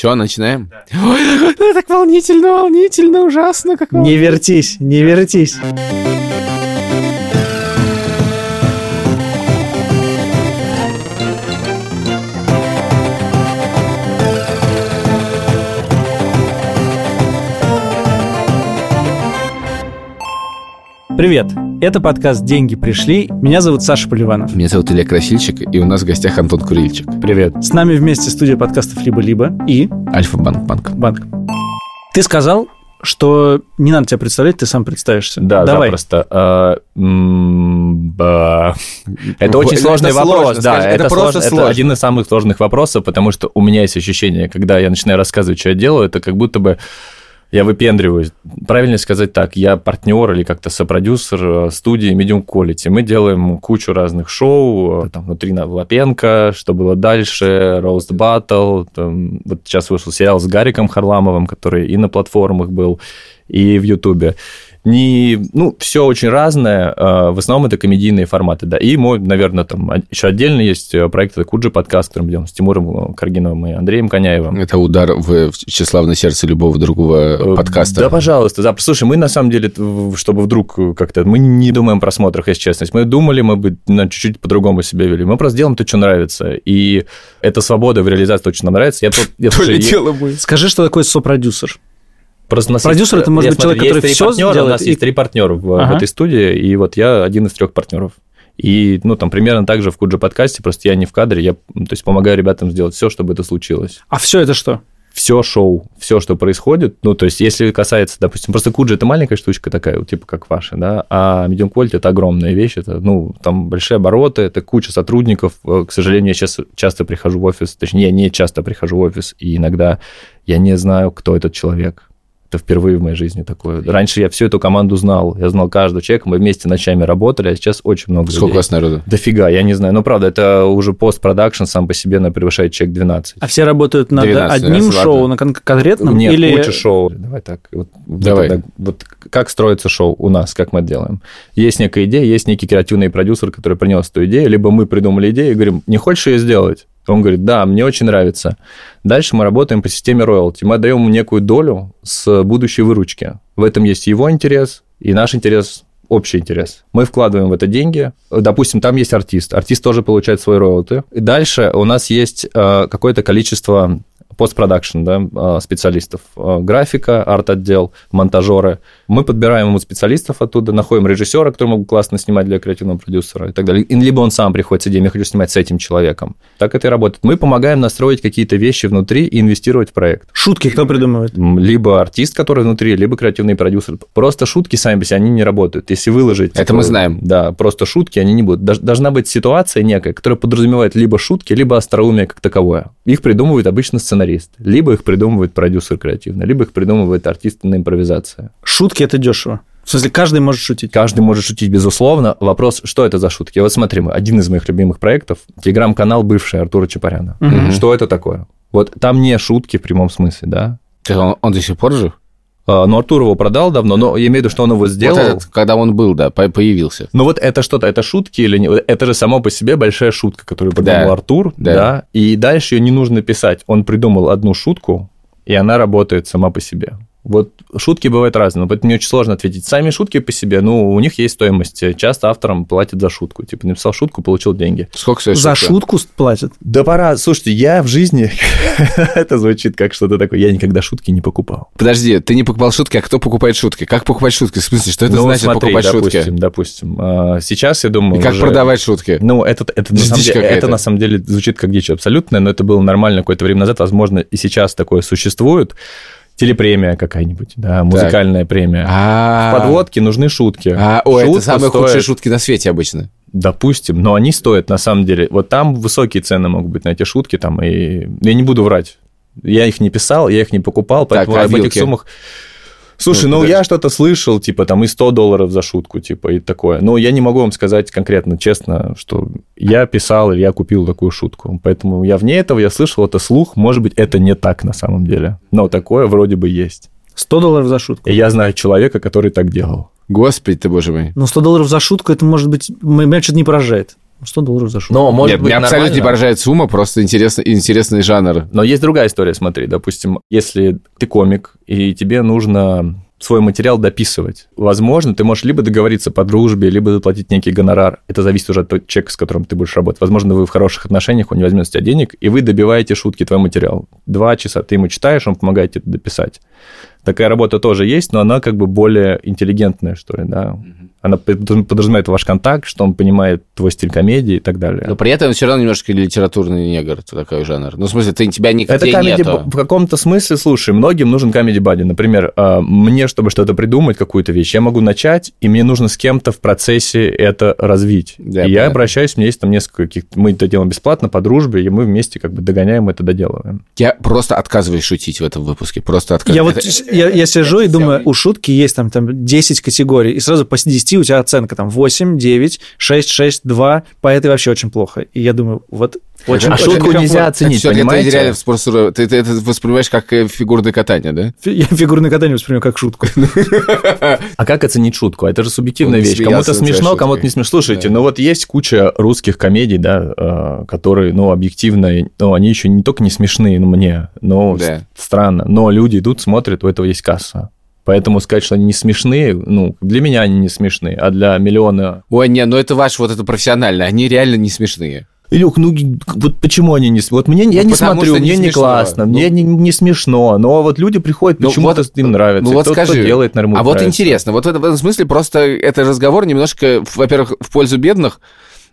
Все, начинаем? Ой, ну, так волнительно, волнительно, ужасно. Как Не вертись, не вертись. Привет, это подкаст «Деньги пришли». Меня зовут Саша Поливанов. Меня зовут Илья Красильчик, и у нас в гостях Антон Курильчик. Привет. С нами вместе студия подкастов «Либо-либо» и... Альфа-банк, банк. Банк. Ты сказал, что не надо тебя представлять, ты сам представишься. Да, Давай. запросто. Ба. Это очень сложный вопрос. Да, это просто сложно. Это один из самых сложных вопросов, потому что у меня есть ощущение, когда я начинаю рассказывать, что я делаю, это как будто бы я выпендриваюсь. Правильно сказать так, я партнер или как-то сопродюсер э, студии Medium Quality. Мы делаем кучу разных шоу, э, там внутри на Лапенко, что было дальше, Roast Battle. там, вот сейчас вышел сериал с Гариком Харламовым, который и на платформах был, и в Ютубе. Не, ну, все очень разное. э, В основном это комедийные форматы, да. И мой, наверное, там еще отдельно есть э, проект, это Куджи подкаст, который мы делаем с Тимуром Каргиновым и Андреем Коняевым. Это удар в тщеславное сердце любого другого Э, подкаста. Да, пожалуйста. Да. Слушай, мы на самом деле, чтобы вдруг как-то... Мы не думаем о просмотрах, если честно. Мы думали, мы бы ну, чуть-чуть по-другому себя вели. Мы просто делаем то, что нравится. И эта свобода в реализации то, что нам нравится. Я тут... я, То слушай, ли я-. Скажи, что такое сопродюсер? Просто нас Продюсер есть- это может быть смотрю, человек, который партнера, сделает У нас и- есть три партнера в, в Ага. этой студии, и вот я один из трех партнеров. И, ну, там примерно так же в Куджи подкасте, просто я не в кадре, я, то есть, помогаю ребятам сделать все, чтобы это случилось. А все это что? Все шоу, все, что происходит, ну, то есть, если касается, допустим, просто Куджи это маленькая штучка такая, вот, типа как ваша, да, а Medium Quality это огромная вещь, это, ну, там большие обороты, это куча сотрудников, Э, к сожалению, я сейчас часто прихожу в офис, точнее, я не часто прихожу в офис, и иногда я не знаю, кто этот человек. Это впервые в моей жизни такое. Раньше я всю эту команду знал, я знал каждого человека, мы вместе ночами работали, а сейчас очень много Сколько у людей. вас народу? Дофига, я не знаю. Ну, правда, это уже постпродакшн сам по себе на превышает человек 12. А все работают над 12, одним ладно. шоу, на кон- конкретном? Нет, или... куча шоу. Давай так. Вот, Давай. Вот, вот как строится шоу у нас, как мы это делаем. Есть некая идея, есть некий креативный продюсер, который принес эту идею, либо мы придумали идею и говорим, не хочешь ее сделать? Он говорит, да, мне очень нравится. Дальше мы работаем по системе роялти. Мы отдаем ему некую долю с будущей выручки. В этом есть его интерес и наш интерес общий интерес. Мы вкладываем в это деньги. Допустим, там есть артист. Артист тоже получает свой роялти. И дальше у нас есть э, какое-то количество постпродакшн, да, э, специалистов. Э, Графика, арт-отдел, монтажеры. Мы подбираем ему специалистов оттуда, находим режиссера, который мог классно снимать для креативного продюсера и так далее. И Либо он сам приходит с идеей, я хочу снимать с этим человеком. Так это и работает. Мы помогаем настроить какие-то вещи внутри и инвестировать в проект. Шутки кто придумывает? Либо артист, который внутри, либо креативный продюсер. Просто шутки сами по себе, они не работают. Если выложить... Это мы знаем. Да, просто шутки, они не будут. Должна быть ситуация некая, которая подразумевает либо шутки, либо остроумие как таковое. Их придумывает обычно сценарист. Либо их придумывает продюсер креативный, либо их придумывает артист на импровизация. Шутки это дешево. В смысле, каждый может шутить. Каждый может шутить, безусловно. Вопрос, что это за шутки? Вот смотри, один из моих любимых проектов, телеграм-канал бывший Артура Чапаряна. Мгм. Что это такое? Вот там не шутки в прямом смысле, да? Он, он до сих пор жив? А, Ну, Артур его продал давно, но я имею в виду, что он его сделал. Вот этот, когда он был, да, по- появился. Ну вот это что-то, это шутки или не? Вот Это же само по себе большая шутка, которую придумал Да. Артур, Да. да. И дальше ее не нужно писать. Он придумал одну шутку, и она работает сама по себе. Вот шутки бывают разные, но поэтому мне очень сложно ответить. Сами шутки по себе, ну, у них есть стоимость. Часто авторам платят за шутку. Типа, написал шутку, получил деньги. Сколько стоит За шутка? шутку платят. Да пора. Слушайте, я в жизни... это звучит как что-то такое. Я никогда шутки не покупал. Подожди, ты не покупал шутки, а кто покупает шутки? Как покупать шутки? В смысле, что это Ну, значит смотри, покупать допустим, шутки? Допустим, а, сейчас, я думаю, И как уже- продавать шутки? Ну, это, это, на самом деле, это на самом деле звучит как дичь абсолютная, но это было нормально какое-то время назад. Возможно, и сейчас такое существует. Телепремия какая-нибудь, да, музыкальная премия. А, В подводке нужны шутки. А, ой, это Шутка самые стоит- худшие шутки на свете обычно. Допустим, но они стоят на самом деле. Вот там высокие цены могут быть на эти шутки, там, и я не буду врать. Я их не писал, я их не покупал, поэтому а об этих суммах... Слушай, Ну, ну, я что-то слышал, типа, там и 100 долларов за шутку, типа, и такое. Но я не могу вам сказать конкретно, честно, что я писал или я купил такую шутку. Поэтому я вне этого, я слышал это слух, может быть, это не так на самом деле. Но такое вроде бы есть. 100 долларов за шутку. И я знаю человека, который так делал. Господи ты, боже мой. Но 100 долларов за шутку, это может быть... Меня что-то не поражает. 100 долларов за шутку. Но, может Нет, быть, мне абсолютно не поражает сумма, просто интересный, интересный жанр. Но есть другая история, смотри, допустим, если ты комик, и тебе нужно свой материал дописывать. Возможно, ты можешь либо договориться по дружбе, либо заплатить некий гонорар. Это зависит уже от того человека, с которым ты будешь работать. Возможно, вы в хороших отношениях, он не возьмет с тебя денег, и вы добиваете шутки, твой материал. Два часа ты ему читаешь, он помогает тебе дописать. Такая работа тоже есть, но она как бы более интеллигентная, что ли, да. Она под- подразумевает ваш контакт, что он понимает твой стиль комедии и так далее. Но при этом все равно немножко литературный негр, такой жанр. Ну, в смысле, ты, тебя Это нигде комедий нету. в каком-то смысле, слушай, многим нужен комедий бади. Например, а, мне, чтобы что-то придумать, какую-то вещь, я могу начать, и мне нужно с кем-то в процессе это развить. Да, и я понятно. обращаюсь, у меня есть там несколько каких мы это делаем бесплатно, по дружбе, и мы вместе как бы догоняем это, доделываем. Я просто отказываюсь шутить в этом выпуске. Просто отказываюсь. Я вот Это- я, я сижу и думаю, у шутки есть там, там 10 категорий, и сразу по 10 у тебя оценка там 8, 9, 6, 6, 2, по этой вообще очень плохо. И я думаю, вот очень, а очень шутку нельзя Это оценить, это понимаете? реально спорт суровый. Ты, ты это воспринимаешь как э, фигурное катание, да? Я фигурное катание воспринимаю как шутку. А как оценить шутку? Это же субъективная не вещь. Кому-то смешно, кому-то не смешно. Слушайте, ну вот есть куча русских комедий, да, э, которые, ну, объективно, ну, они еще не только не смешные, ну, мне, но странно. Но люди идут, смотрят, у этого есть касса. Поэтому сказать, что они не смешные, ну, для меня они не смешные, а для миллиона... Ой, не, ну это ваш вот это профессиональное. Они реально не смешные. Илюх, ну вот почему они не... Вот мне, я Ну, не потому смотрю, не мне не смешно. классно, Ну. мне не, не смешно, но вот люди приходят, Ну, почему-то вот- им нравится. Ну вот кто-то скажи, делает нормально. а вот интересно, вот в этом смысле просто это разговор немножко, во-первых, в пользу бедных,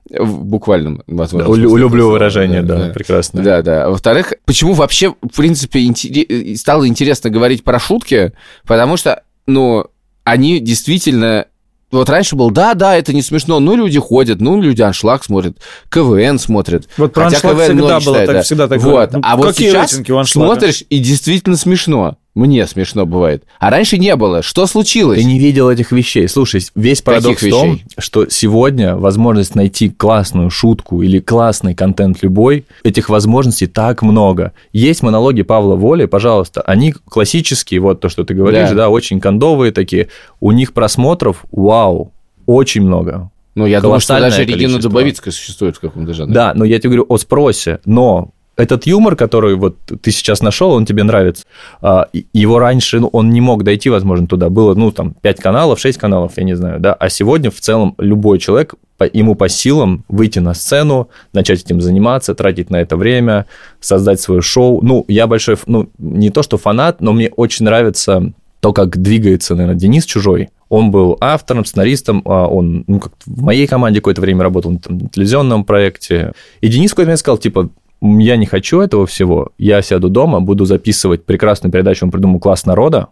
в буквальном, возможно. смысле Люблю этого слова, выражение, да, прекрасно. Да, да. А Во-вторых, почему вообще, в принципе, интере- стало интересно говорить про шутки? Потому что, ну, они действительно... Вот раньше был, да, да, это не смешно, ну, люди ходят, ну, люди аншлаг смотрят, КВН смотрят. Вот про Хотя КВН всегда было считают, так, да. всегда так Вот. Ну, а вот сейчас смотришь, и действительно смешно. Мне смешно бывает. А раньше не было. Что случилось? Ты не видел этих вещей. Слушай, весь парадокс в том, вещей? что сегодня возможность найти классную шутку или классный контент любой, этих возможностей так много. Есть монологи Павла Воли, пожалуйста, они классические, вот то, что ты говоришь, Да. да, очень кондовые такие. У них просмотров, вау, очень много. Ну, я думаю, что даже Регина количество. Дубовицкая существует в каком-то жанре. Да, но я тебе говорю о спросе, но этот юмор, который вот ты сейчас нашел, он тебе нравится. А, Его раньше, ну, он не мог дойти, возможно, туда. Было, ну, там, 5 каналов, 6 каналов, я не знаю, да. А сегодня в целом любой человек, ему по силам выйти на сцену, начать этим заниматься, тратить на это время, создать свое шоу. Ну, я большой, ну, не то что фанат, но мне очень нравится то, как двигается, наверное, Денис Чужой. Он был автором, сценаристом, а он ну, как в моей команде какое-то время работал на телевизионном проекте. И Денис какой-то момент сказал, типа, «М, я не хочу этого всего, я сяду дома, буду записывать прекрасную передачу, он придумал «Класс народа»,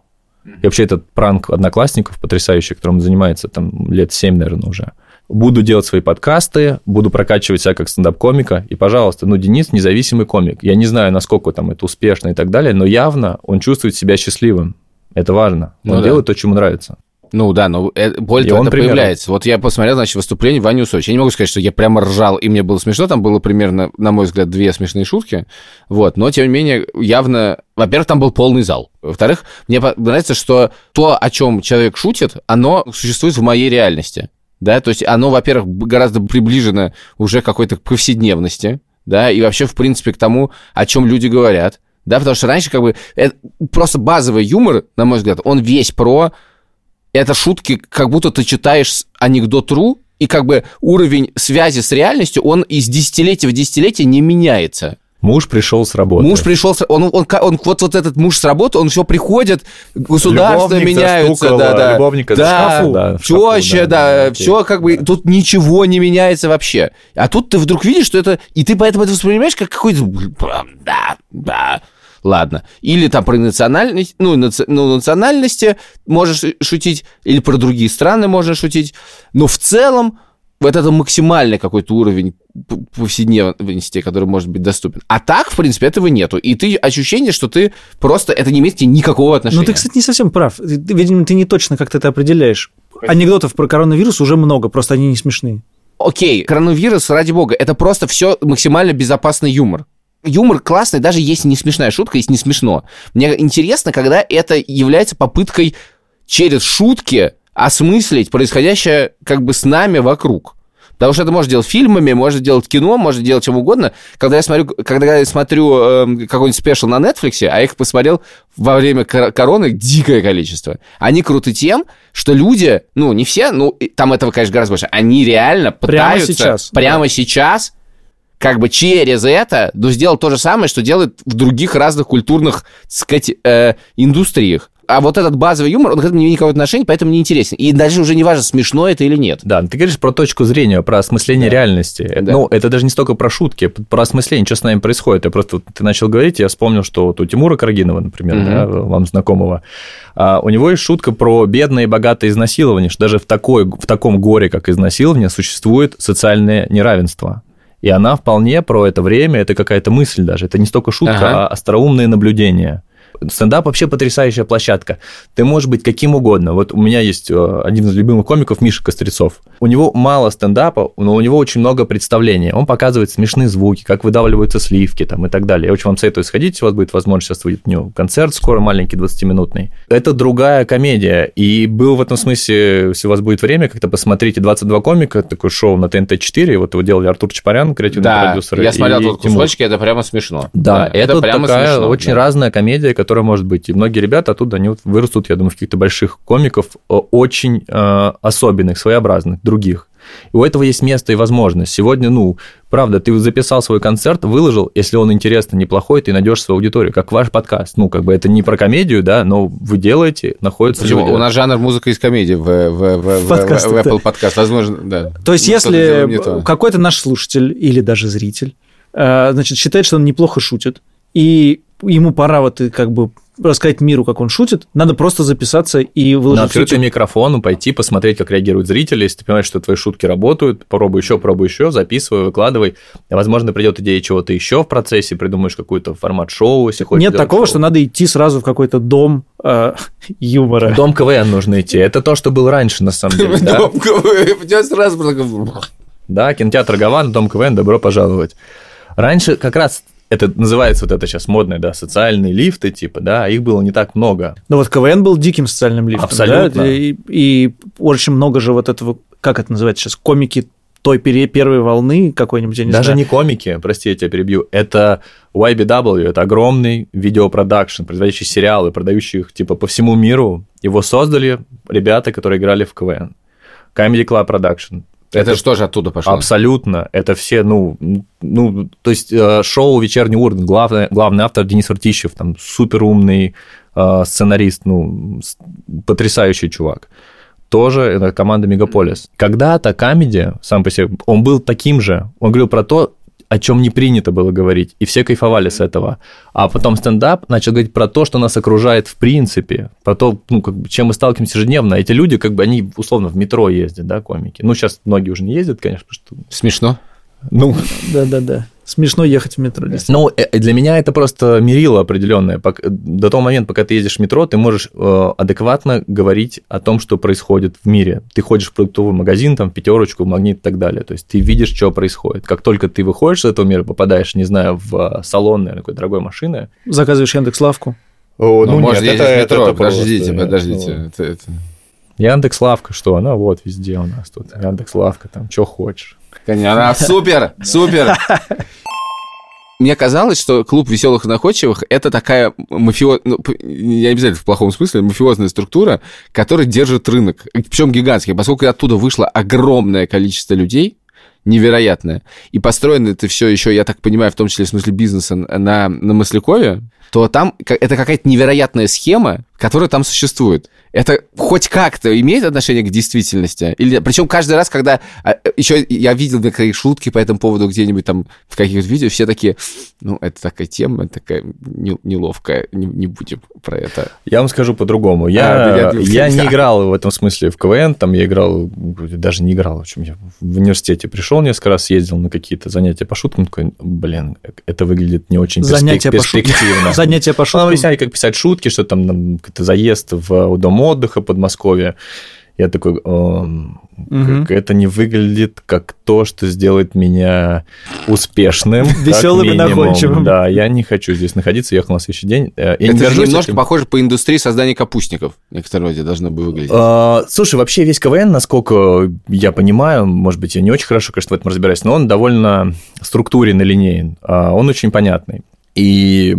и вообще этот пранк одноклассников потрясающий, которым он занимается там лет 7, наверное, уже. Буду делать свои подкасты, буду прокачивать себя как стендап-комика. И, пожалуйста, ну, Денис независимый комик. Я не знаю, насколько там это успешно и так далее, но явно он чувствует себя счастливым. Это важно. Ну Он да. делает то, что ему нравится. Ну да, но э, более И того, он это примерно- появляется. Вот я посмотрел, значит, выступление Вани Усовича. Я не могу сказать, что я прямо ржал, и мне было смешно. Там было примерно, на мой взгляд, две смешные шутки. Вот, но, тем не менее, явно... Во-первых, там был полный зал. Во-вторых, мне нравится, что то, о чем человек шутит, оно существует в моей реальности. Да, то есть оно, во-первых, гораздо приближено уже к какой-то повседневности, да, и вообще, в принципе, к тому, о чем люди говорят. Да, потому что раньше как бы э, просто базовый юмор, на мой взгляд, он весь про это шутки, как будто ты читаешь с- анекдот РУ, и как бы уровень связи с реальностью, он из десятилетия в десятилетие не меняется. Муж пришел с работы. Муж пришел, с- он, он, он, вот, вот этот муж с работы, он все приходит, государство Любовник меняются, да, да. любовника да, шкафу, да, шкафу, теща, да, да, да, все как бы, тут ничего не меняется вообще. А тут ты вдруг видишь, что это, и ты поэтому это воспринимаешь как какой-то, да, да, ладно. Или там про национальность, ну, наци- ну, национальности можешь шутить, или про другие страны можно шутить, но в целом вот это максимальный какой-то уровень повседневности, который может быть доступен. А так, в принципе, этого нету. И ты ощущение, что ты просто... Это не имеет никакого отношения. Ну, ты, кстати, не совсем прав. Ты, Видимо, ты не точно как-то это определяешь. Анекдотов про коронавирус уже много, просто они не смешные. Окей, коронавирус, ради бога, это просто все максимально безопасный юмор. Юмор классный, даже если не смешная шутка, если не смешно. Мне интересно, когда это является попыткой через шутки осмыслить происходящее как бы с нами вокруг. Потому что это можно делать фильмами, можно делать кино, можно делать чем угодно. Когда я смотрю, когда я смотрю э, какой-нибудь спешл на Netflix, а я их посмотрел во время кор- короны дикое количество. Они круты тем, что люди, ну, не все, ну, там этого, конечно, гораздо больше, они реально Прямо пытаются сейчас, прямо сейчас как бы через это ну, сделать то же самое, что делают в других разных культурных, так сказать, э, индустриях. А вот этот базовый юмор, он к этому не имеет никакого отношения, поэтому не интересен. И даже уже не важно, смешно это или нет. Да, ты говоришь про точку зрения, про осмысление реальности. Это- Да. Ну, это даже не столько про шутки, про осмысление, что с нами происходит. Я просто, ты начал говорить, я вспомнил, что вот у Тимура Карагинова, например, Мгм. да, вам знакомого, а, у него есть шутка про бедное и богатое изнасилование, что даже в, такой, в таком горе, как изнасилование, существует социальное неравенство. И она вполне про это время, это какая-то мысль даже. Это не столько шутка, Ага. а остроумные наблюдения. Стендап вообще потрясающая площадка. Ты можешь быть каким угодно. Вот у меня есть э, один из любимых комиков Миша Кострецов. У него мало стендапа, но у него очень много представлений. Он показывает смешные звуки, как выдавливаются сливки там, и так далее. Я очень вам советую сходить, у вас будет возможность. Сейчас выйдет у него концерт скоро, маленький, 20-минутный. Это другая комедия. И был в этом смысле, если у вас будет время, как-то посмотрите 22 комика, такое шоу на ТНТ-4. Вот его делали Артур Чапарян, креативный Да, продюсер. я смотрел тут Тимур. кусочки, это прямо смешно. Да, это, прямо такая смешно, очень да. разная комедия, которая может быть. И многие ребята оттуда, они вот вырастут, я думаю, в каких-то больших комиков, э, очень э, особенных, своеобразных, других. И у этого есть место и возможность. Сегодня, ну, правда, ты записал свой концерт, выложил, если он интересный, неплохой, ты найдешь свою аудиторию, как ваш подкаст. Ну, как бы это не про комедию, да, но вы делаете, находится Почему? люди. У нас жанр музыка из комедии в, в, в, в- Подкасты, в да. Apple подкаст. Возможно, да. То есть, Ну, если то. какой-то наш слушатель или даже зритель, э, значит, считает, что он неплохо шутит, и ему пора вот и как бы рассказать миру, как он шутит, надо просто записаться и на выложить в открытый микрофон, пойти посмотреть, как реагируют зрители. Если ты понимаешь, что твои шутки работают, попробуй еще, пробуй еще, записывай, выкладывай. Возможно, придет идея чего-то еще в процессе, придумаешь какой-то формат шоу, если хочешь. Нет такого, шоу. что надо идти сразу в какой-то дом э, юмора. В Дом КВН нужно идти. Это то, что был раньше, на самом деле. Да, Дом КВН. Сразу Да, кинотеатр Гаван, Дом КВН, добро пожаловать. Раньше как раз это называется вот это сейчас модное, да, социальные лифты, типа, да, их было не так много. Ну вот КВН был диким социальным лифтом. Абсолютно. да, И, и очень много же вот этого, как это называется сейчас, комики той пере- первой волны какой-нибудь, я не Даже знаю. не комики, прости, я тебя перебью, это YBW, это огромный видеопродакшн, производящий сериалы, продающий их типа по всему миру. Его создали ребята, которые играли в КВН. Comedy Club Production. Это же тоже оттуда пошло. Абсолютно. Это все, ну, ну, то есть э, шоу «Вечерний Ургант», главный, главный автор Денис Ртищев, там, супер умный э, сценарист, ну, потрясающий чувак. Тоже это команда Мегаполис. Когда-то Comedy, сам по себе, он был таким же. Он говорил про то, о чем не принято было говорить, и все кайфовали с этого. А потом стендап начал говорить про то, что нас окружает в принципе, про то, ну, как бы, чем мы сталкиваемся ежедневно. Эти люди, как бы, они условно в метро ездят, да, комики. Ну, сейчас многие уже не ездят, конечно, потому что... Смешно. Ну, Да-да-да. Смешно ехать в метро. действительно. ну, э, для меня это просто мерило определенное. До того момента, пока ты ездишь в метро, ты можешь э, адекватно говорить о том, что происходит в мире. Ты ходишь в продуктовый магазин, там, в пятерочку, в магнит и так далее. То есть ты видишь, что происходит. Как только ты выходишь из этого мира, попадаешь, не знаю, в э, салон, наверное, какой-то дорогой машины. Заказываешь Яндекс.Лавку. О, Ну, можно ездить в метро. Подождите, подождите. Это- это- Яндекс Лавка, что? Она вот везде у нас тут. Яндекс Лавка, там, что хочешь. Конечно, супер, супер. Мне казалось, что клуб веселых и находчивых это такая мафио... ну, п- не обязательно в плохом смысле, мафиозная структура, которая держит рынок. Причем гигантский. Поскольку оттуда вышло огромное количество людей, невероятное, и построено это все еще, я так понимаю, в том числе в смысле бизнеса на, на Маслякове, то там это какая-то невероятная схема, которая там существует. Это хоть как-то имеет отношение к действительности? Или, причем каждый раз, когда... Еще я видел некоторые шутки по этому поводу где-нибудь там в каких-то видео, все такие, ну, это такая тема, такая не- неловкая, не, не будем про это. Я вам скажу по-другому. А, Я, да, я- я не играл в этом смысле в КВН, там я играл, даже не играл, в общем, я в университете пришел несколько раз, ездил на какие-то занятия по шуткам, такой, блин, это выглядит не очень Занятия по шуткам. перспективно. Занятия по Нам шуткам. объясняли, как писать шутки, что там нам какой-то заезд в дом отдыха Подмосковье. Я такой, «Эм, Мгм. как это не выглядит как то, что сделает меня успешным. как Весёлым и находчивым. Да, я не хочу здесь находиться, ехал на следующий день. Э, Я не Это же горжусь немножко этим. похоже по индустрии создания капустников. Некоторые вроде должно бы выглядеть. А, Слушай, вообще весь КВН, насколько я понимаю, может быть, я не очень хорошо, конечно, в этом разбираюсь, но он довольно структурен и линейен. А, Он очень понятный. И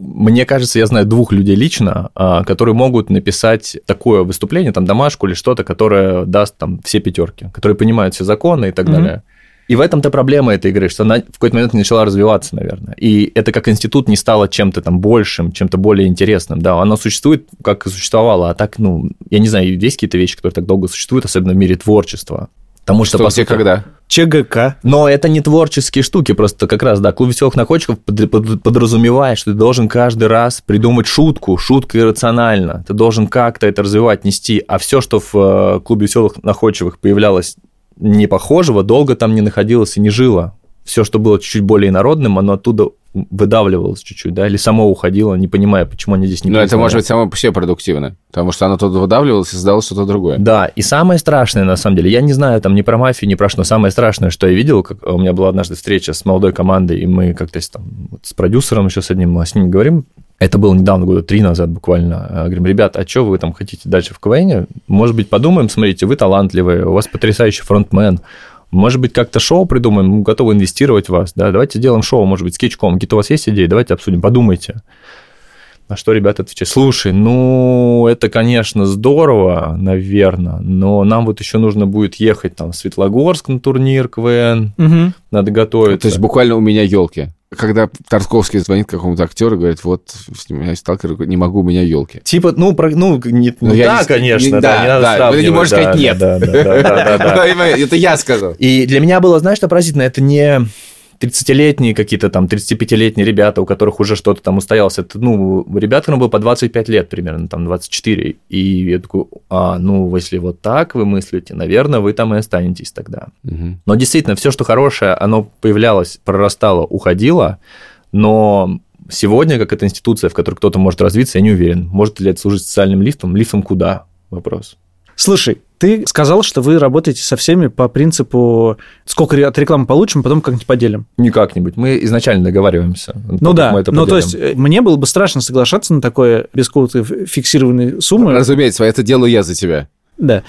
мне кажется, я знаю двух людей лично, а, которые могут написать такое выступление, там, домашку или что-то, которое даст там все пятерки, которые понимают все законы и так Мгм. далее. И в этом-то проблема этой игры, что она в какой-то момент начала развиваться, наверное. И это как институт не стало чем-то там большим, чем-то более интересным. Да, оно существует, как и существовало, а так, ну, я не знаю, есть какие-то вещи, которые так долго существуют, особенно в мире творчества. Потому что, Что, по сути- когда? ЧГК. но это не творческие штуки, просто как раз, да, клуб веселых находчиков под- под- подразумевает, что ты должен каждый раз придумать шутку, шутка иррациональна, ты должен как-то это развивать, нести, а все, что в э, клубе веселых находчивых появлялось не похожего, долго там не находилось и не жило. Все, что было чуть-чуть более инородным, оно оттуда выдавливалось чуть-чуть, да, или само уходило, не понимая, почему они здесь не Но Ну, это может быть само по себе продуктивно, потому что оно тут выдавливалось и создало что-то другое. Да, и самое страшное, на самом деле, я не знаю там ни про мафию, ни про что, но самое страшное, что я видел, как у меня была однажды встреча с молодой командой, и мы как-то с- там вот с продюсером еще с одним, с ним говорим, это было недавно, года три назад буквально. А, Говорим, ребята, а что вы там хотите дальше в КВН? Может быть, подумаем, смотрите, вы талантливые, у вас потрясающий фронтмен, может быть, как-то шоу придумаем, мы готовы инвестировать в вас, да, давайте сделаем шоу, может быть, скетчком, какие-то у вас есть идеи, давайте обсудим, подумайте. На что ребята отвечают, слушай, ну, это, конечно, здорово, наверное, но нам вот еще нужно будет ехать там в Светлогорск на турнир КВН, Мгм. надо готовиться. То есть буквально у меня елки. Когда Тарковский звонит какому-то актеру и говорит, вот, снимаюсь сталкер, не могу, у меня елки. Типа, ну, про- ну, не, Ну, ну, я да, не- конечно, не- да, да, не надо да, сравнивать, вы не можете да, сказать нет. Да, да, да, да, да, да. Это я сказал. И для меня было, знаешь, что поразительно, это не 30-летние какие-то там, 35-летние ребята, у которых уже что-то там устоялось. Это, ну, ребят, которым было по 25 лет примерно, там, 24. И я такой, а, ну, если вот так вы мыслите, наверное, вы там и останетесь тогда. Мгм. Но действительно, все, что хорошее, оно появлялось, прорастало, уходило, но сегодня, как эта институция, в которой кто-то может развиться, я не уверен. Может ли это служить социальным лифтом? Лифтом куда? Вопрос. Слушай, ты сказал, что вы работаете со всеми по принципу сколько от рекламы получим, потом как-нибудь поделим. Не как-нибудь. Мы изначально договариваемся. Ну да, мы это ну то есть э, мне было бы страшно соглашаться на такое без какой-то фиксированной суммы. Разумеется, это делаю я за тебя. Да,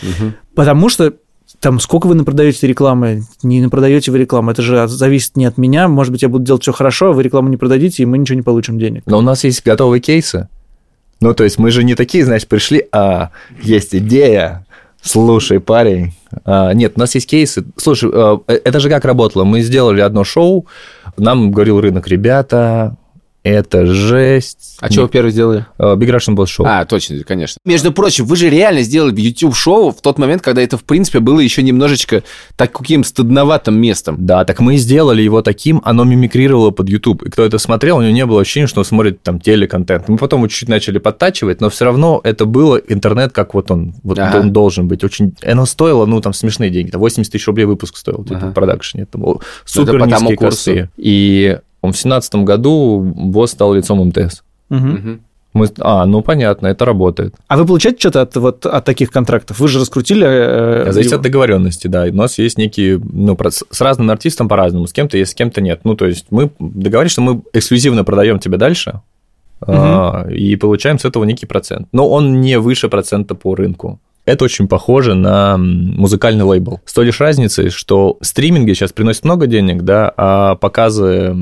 потому что там сколько вы напродаете рекламы, не напродаете вы рекламу, это же зависит не от меня, может быть, я буду делать все хорошо, а вы рекламу не продадите, и мы ничего не получим денег. Но у нас есть готовые кейсы. Ну, то есть мы же не такие, знаешь, пришли, а есть идея, слушай, парень. А, нет, у нас есть кейсы. Слушай, э, это же как работало? Мы сделали одно шоу, нам говорил рынок, ребята, это жесть. А что вы первый сделали? Э, Big Russian Boss Show. А, точно, конечно. Между прочим, вы же реально сделали YouTube-шоу в тот момент, когда это, в принципе, было еще немножечко таким стыдноватым местом. Да, так мы сделали его таким, оно мимикрировало под YouTube. И кто это смотрел, у него не было ощущения, что он смотрит там телеконтент. Мы потом чуть-чуть начали подтачивать, но все равно это было интернет, как вот он, вот Ага. он должен быть. Очень... и Оно стоило, ну, там, смешные деньги. Там 80 тысяч рублей выпуск стоил, типа, Ага. в продакшене. Это было супер по тому низкие курсу. косы. И в семнадцатом году босс стал лицом МТС. Мгм. Мы... А, ну, понятно, это работает. А вы получаете что-то от, вот, от таких контрактов? Вы же раскрутили... э, Зависит его. от договоренности, да. У нас есть некие, ну, с разным артистом по-разному, с кем-то есть, с кем-то нет. Ну, то есть мы договорились, что мы эксклюзивно продаем тебе дальше а, и получаем с этого некий процент. Но он не выше процента по рынку. Это очень похоже на музыкальный лейбл. С той лишь разницей, что стриминги сейчас приносят много денег, да, а показы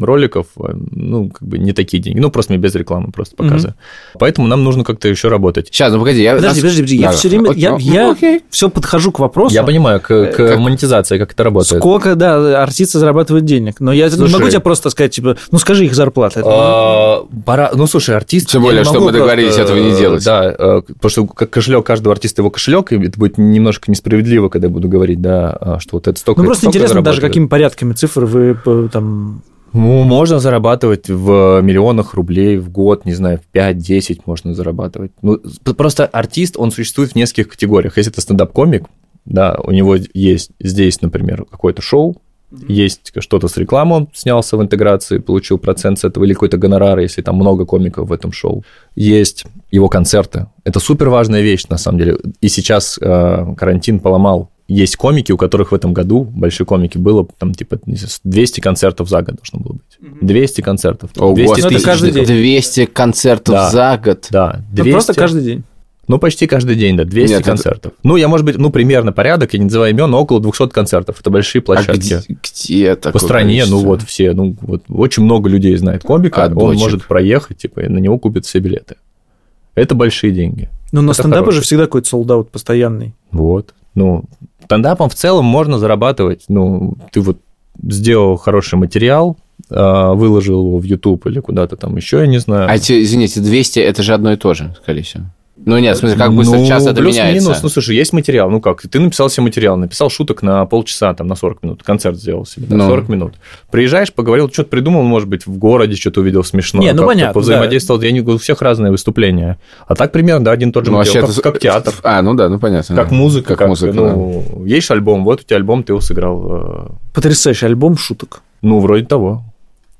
роликов, э, ну, как бы не такие деньги. Ну, просто без рекламы, просто показы. Поэтому нам нужно как-то еще работать. Сейчас, ну погоди, я... Подожди, подожди, подожди, я Да, все время... окей, Я, ну, я окей. все подхожу к вопросу. Я понимаю, к, к как- монетизации, как это работает. Сколько, да, артисты зарабатывают денег. Но я не Слушай. могу тебе просто сказать, типа, ну скажи их зарплаты. А, пора... Ну, слушай, артист... Тем более, не что могу мы договорились этого не э, делать. Да, э, потому что как кошелек каждого артиста его кошелек, и это будет немножко несправедливо, когда я буду говорить, да, а, что вот это столько... Ну просто столько интересно даже, какими порядками цифр вы э, там... Ну, можно зарабатывать в миллионах рублей в год, не знаю, в 5-10 можно зарабатывать. Ну, просто артист, он существует в нескольких категориях. Если это стендап-комик, да, у него есть здесь, например, какое-то шоу, Есть что-то с рекламой, он снялся в интеграции, получил процент с этого, или какой-то гонорар, если там много комиков в этом шоу. Есть его концерты. Это супер важная вещь, на самом деле. И сейчас э, карантин поломал есть комики, у которых в этом году, большие комики, было там типа не знаю, 200 концертов за год должно было быть. 200 концертов. О, 200 господи, это каждый день. 200 концертов Да. за год. Да, Ну, 200. просто каждый день. Ну, почти каждый день, да, 200 Нет, это- концертов. Ну, я, может быть, ну, примерно порядок, я не называю имен, но около 200 концертов. Это большие А площадки. где, где такое По стране, количество? ну вот все, ну вот очень много людей знает комика, А он дочек? может проехать, типа, и на него купят все билеты. Это большие деньги. Ну, на Это стендапе же всегда какой-то солдат постоянный. Вот. Ну, стендапом в целом можно зарабатывать. Ну, ты вот сделал хороший материал, а, выложил его в YouTube или куда-то там еще, я не знаю. А те, извините, 200 это же одно и то же, скорее всего. Ну нет, в смысле, как быстро ну, часто это плюс-минус, меняется. ну, слушай, есть материал, ну как, ты написал себе материал, написал шуток на полчаса, там, на 40 минут, концерт сделал себе, да, Ну. 40 минут. Приезжаешь, поговорил, что-то придумал, может быть, в городе что-то увидел смешное. Не, ну, понятно, Повзаимодействовал, я не говорю, у всех разные выступления. А так примерно, да, один и тот же Ну, материал, вообще как, это- как театр. А, ну да, ну понятно. Как музыка, Как музыка, ну, есть альбом, вот у тебя альбом, ты его сыграл. э, Потрясающий альбом шуток. Ну, вроде того.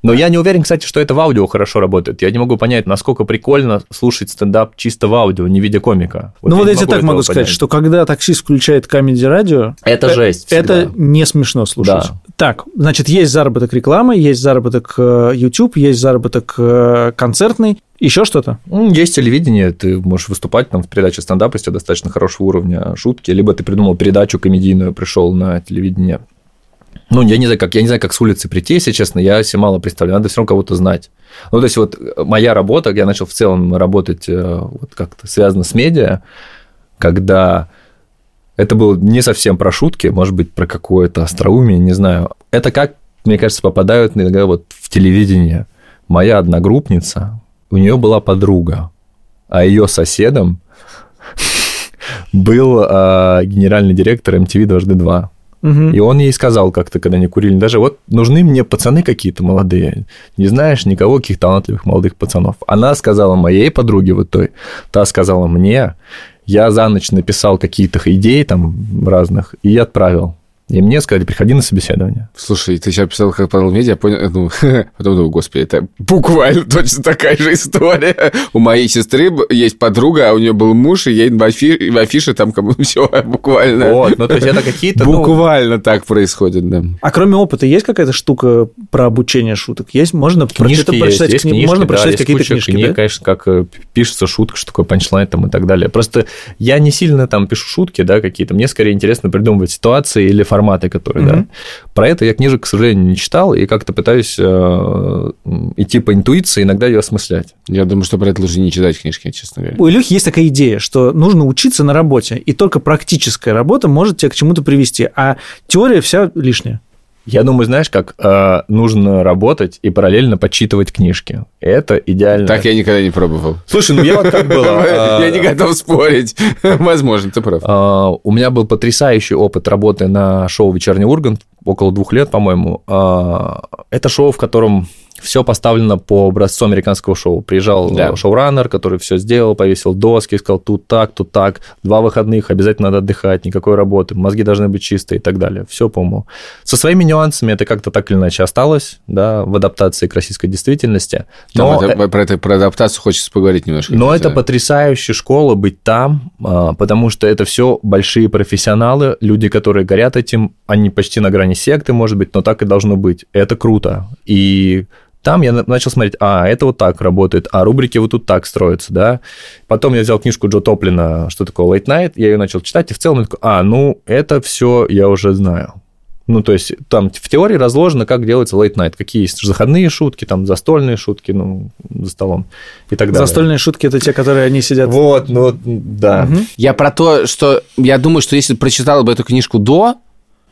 Но я не уверен, кстати, что это в аудио хорошо работает. Я не могу понять, насколько прикольно слушать стендап чисто в аудио, не видя комика. ну, вот не я тебе так могу сказать, понять. что когда таксист включает камеди радио, Это э, жесть Это всегда. не смешно слушать. Да. Так, значит, есть заработок рекламы, есть заработок э, YouTube, есть заработок э, концертный. Еще что-то? Есть телевидение, ты можешь выступать там в передаче стендап, если достаточно хорошего уровня шутки, либо ты придумал передачу комедийную, пришел на телевидение. Ну, я не знаю, как, я не знаю, как с улицы прийти, если честно, я себе мало представляю, надо все равно кого-то знать. Ну, то есть вот моя работа, я начал в целом работать э, вот как-то связано с медиа, когда это было не совсем про шутки, может быть, про какое-то остроумие, не знаю. Это как, мне кажется, попадают иногда вот в телевидение. Моя одногруппница, у нее была подруга, а ее соседом был а, генеральный директор MTV дважды два. Мгм. И он ей сказал как-то, когда они курили, даже вот нужны мне пацаны какие-то молодые. Не знаешь никого, каких талантливых молодых пацанов. Она сказала моей подруге вот той, та сказала мне, я за ночь написал какие-то идеи там разных и отправил. И мне сказали, приходи на собеседование. Слушай, ты сейчас писал, как Павел Медиа, понял, думаю, потом думаю, господи, это буквально точно такая же история. У моей сестры есть подруга, а у нее был муж, и ей в, афи- в афише там как бы все буквально. Вот, ну то есть это какие-то... ну, Буквально так происходит, да. А кроме опыта есть какая-то штука про обучение шуток? Есть? Можно Книжки что-то есть, прочитать есть кни- книжки, Можно да, прочитать есть какие-то куча книжки, книг, да? конечно, как э, пишется шутка, что такое панчлайн там и так далее. Просто я не сильно там пишу шутки, да, какие-то. Мне скорее интересно придумывать ситуации или форматы, которые, да. Мгм. Про это я книжек, к сожалению, не читал, и как-то пытаюсь э, идти по интуиции, иногда ее осмыслять. Я думаю, что про это лучше не читать книжки, честно говоря. У Илюхи есть такая идея, что нужно учиться на работе, и только практическая работа может тебя к чему-то привести, а теория вся лишняя. Я думаю, знаешь, как э, нужно работать и параллельно подсчитывать книжки. Это идеально. Так я никогда не пробовал. Слушай, ну я вот как было... Я э, не готов спорить. Возможно, ты прав. А, У меня был потрясающий опыт работы на шоу «Вечерний Ургант», около двух лет, по-моему. А, Это шоу, в котором все поставлено по образцу американского шоу. Приезжал Да. шоураннер, который все сделал, повесил доски, сказал тут так, тут так, два выходных, обязательно надо отдыхать, никакой работы, мозги должны быть чистые и так далее. Все, по-моему. Со своими нюансами это как-то так или иначе осталось, да, в адаптации к российской действительности. Там Но это- про, это, про адаптацию хочется поговорить немножко. но это потрясающая школа быть там, а, потому что это все большие профессионалы, люди, которые горят этим, они почти на грани секты, может быть, но так и должно быть. Это круто. И там я на- начал смотреть, а, это вот так работает, а рубрики вот тут так строятся, да. Потом я взял книжку Джо Топлина, что такое Late Night, я ее начал читать, и в целом я такой, а, ну, это все я уже знаю. Ну, то есть там в теории разложено, как делается late night, какие есть заходные шутки, там застольные шутки, ну, за столом и так далее. Застольные шутки – это те, которые они сидят... Вот, ну, да. Мгм. Я про то, что я думаю, что если прочитал бы эту книжку до,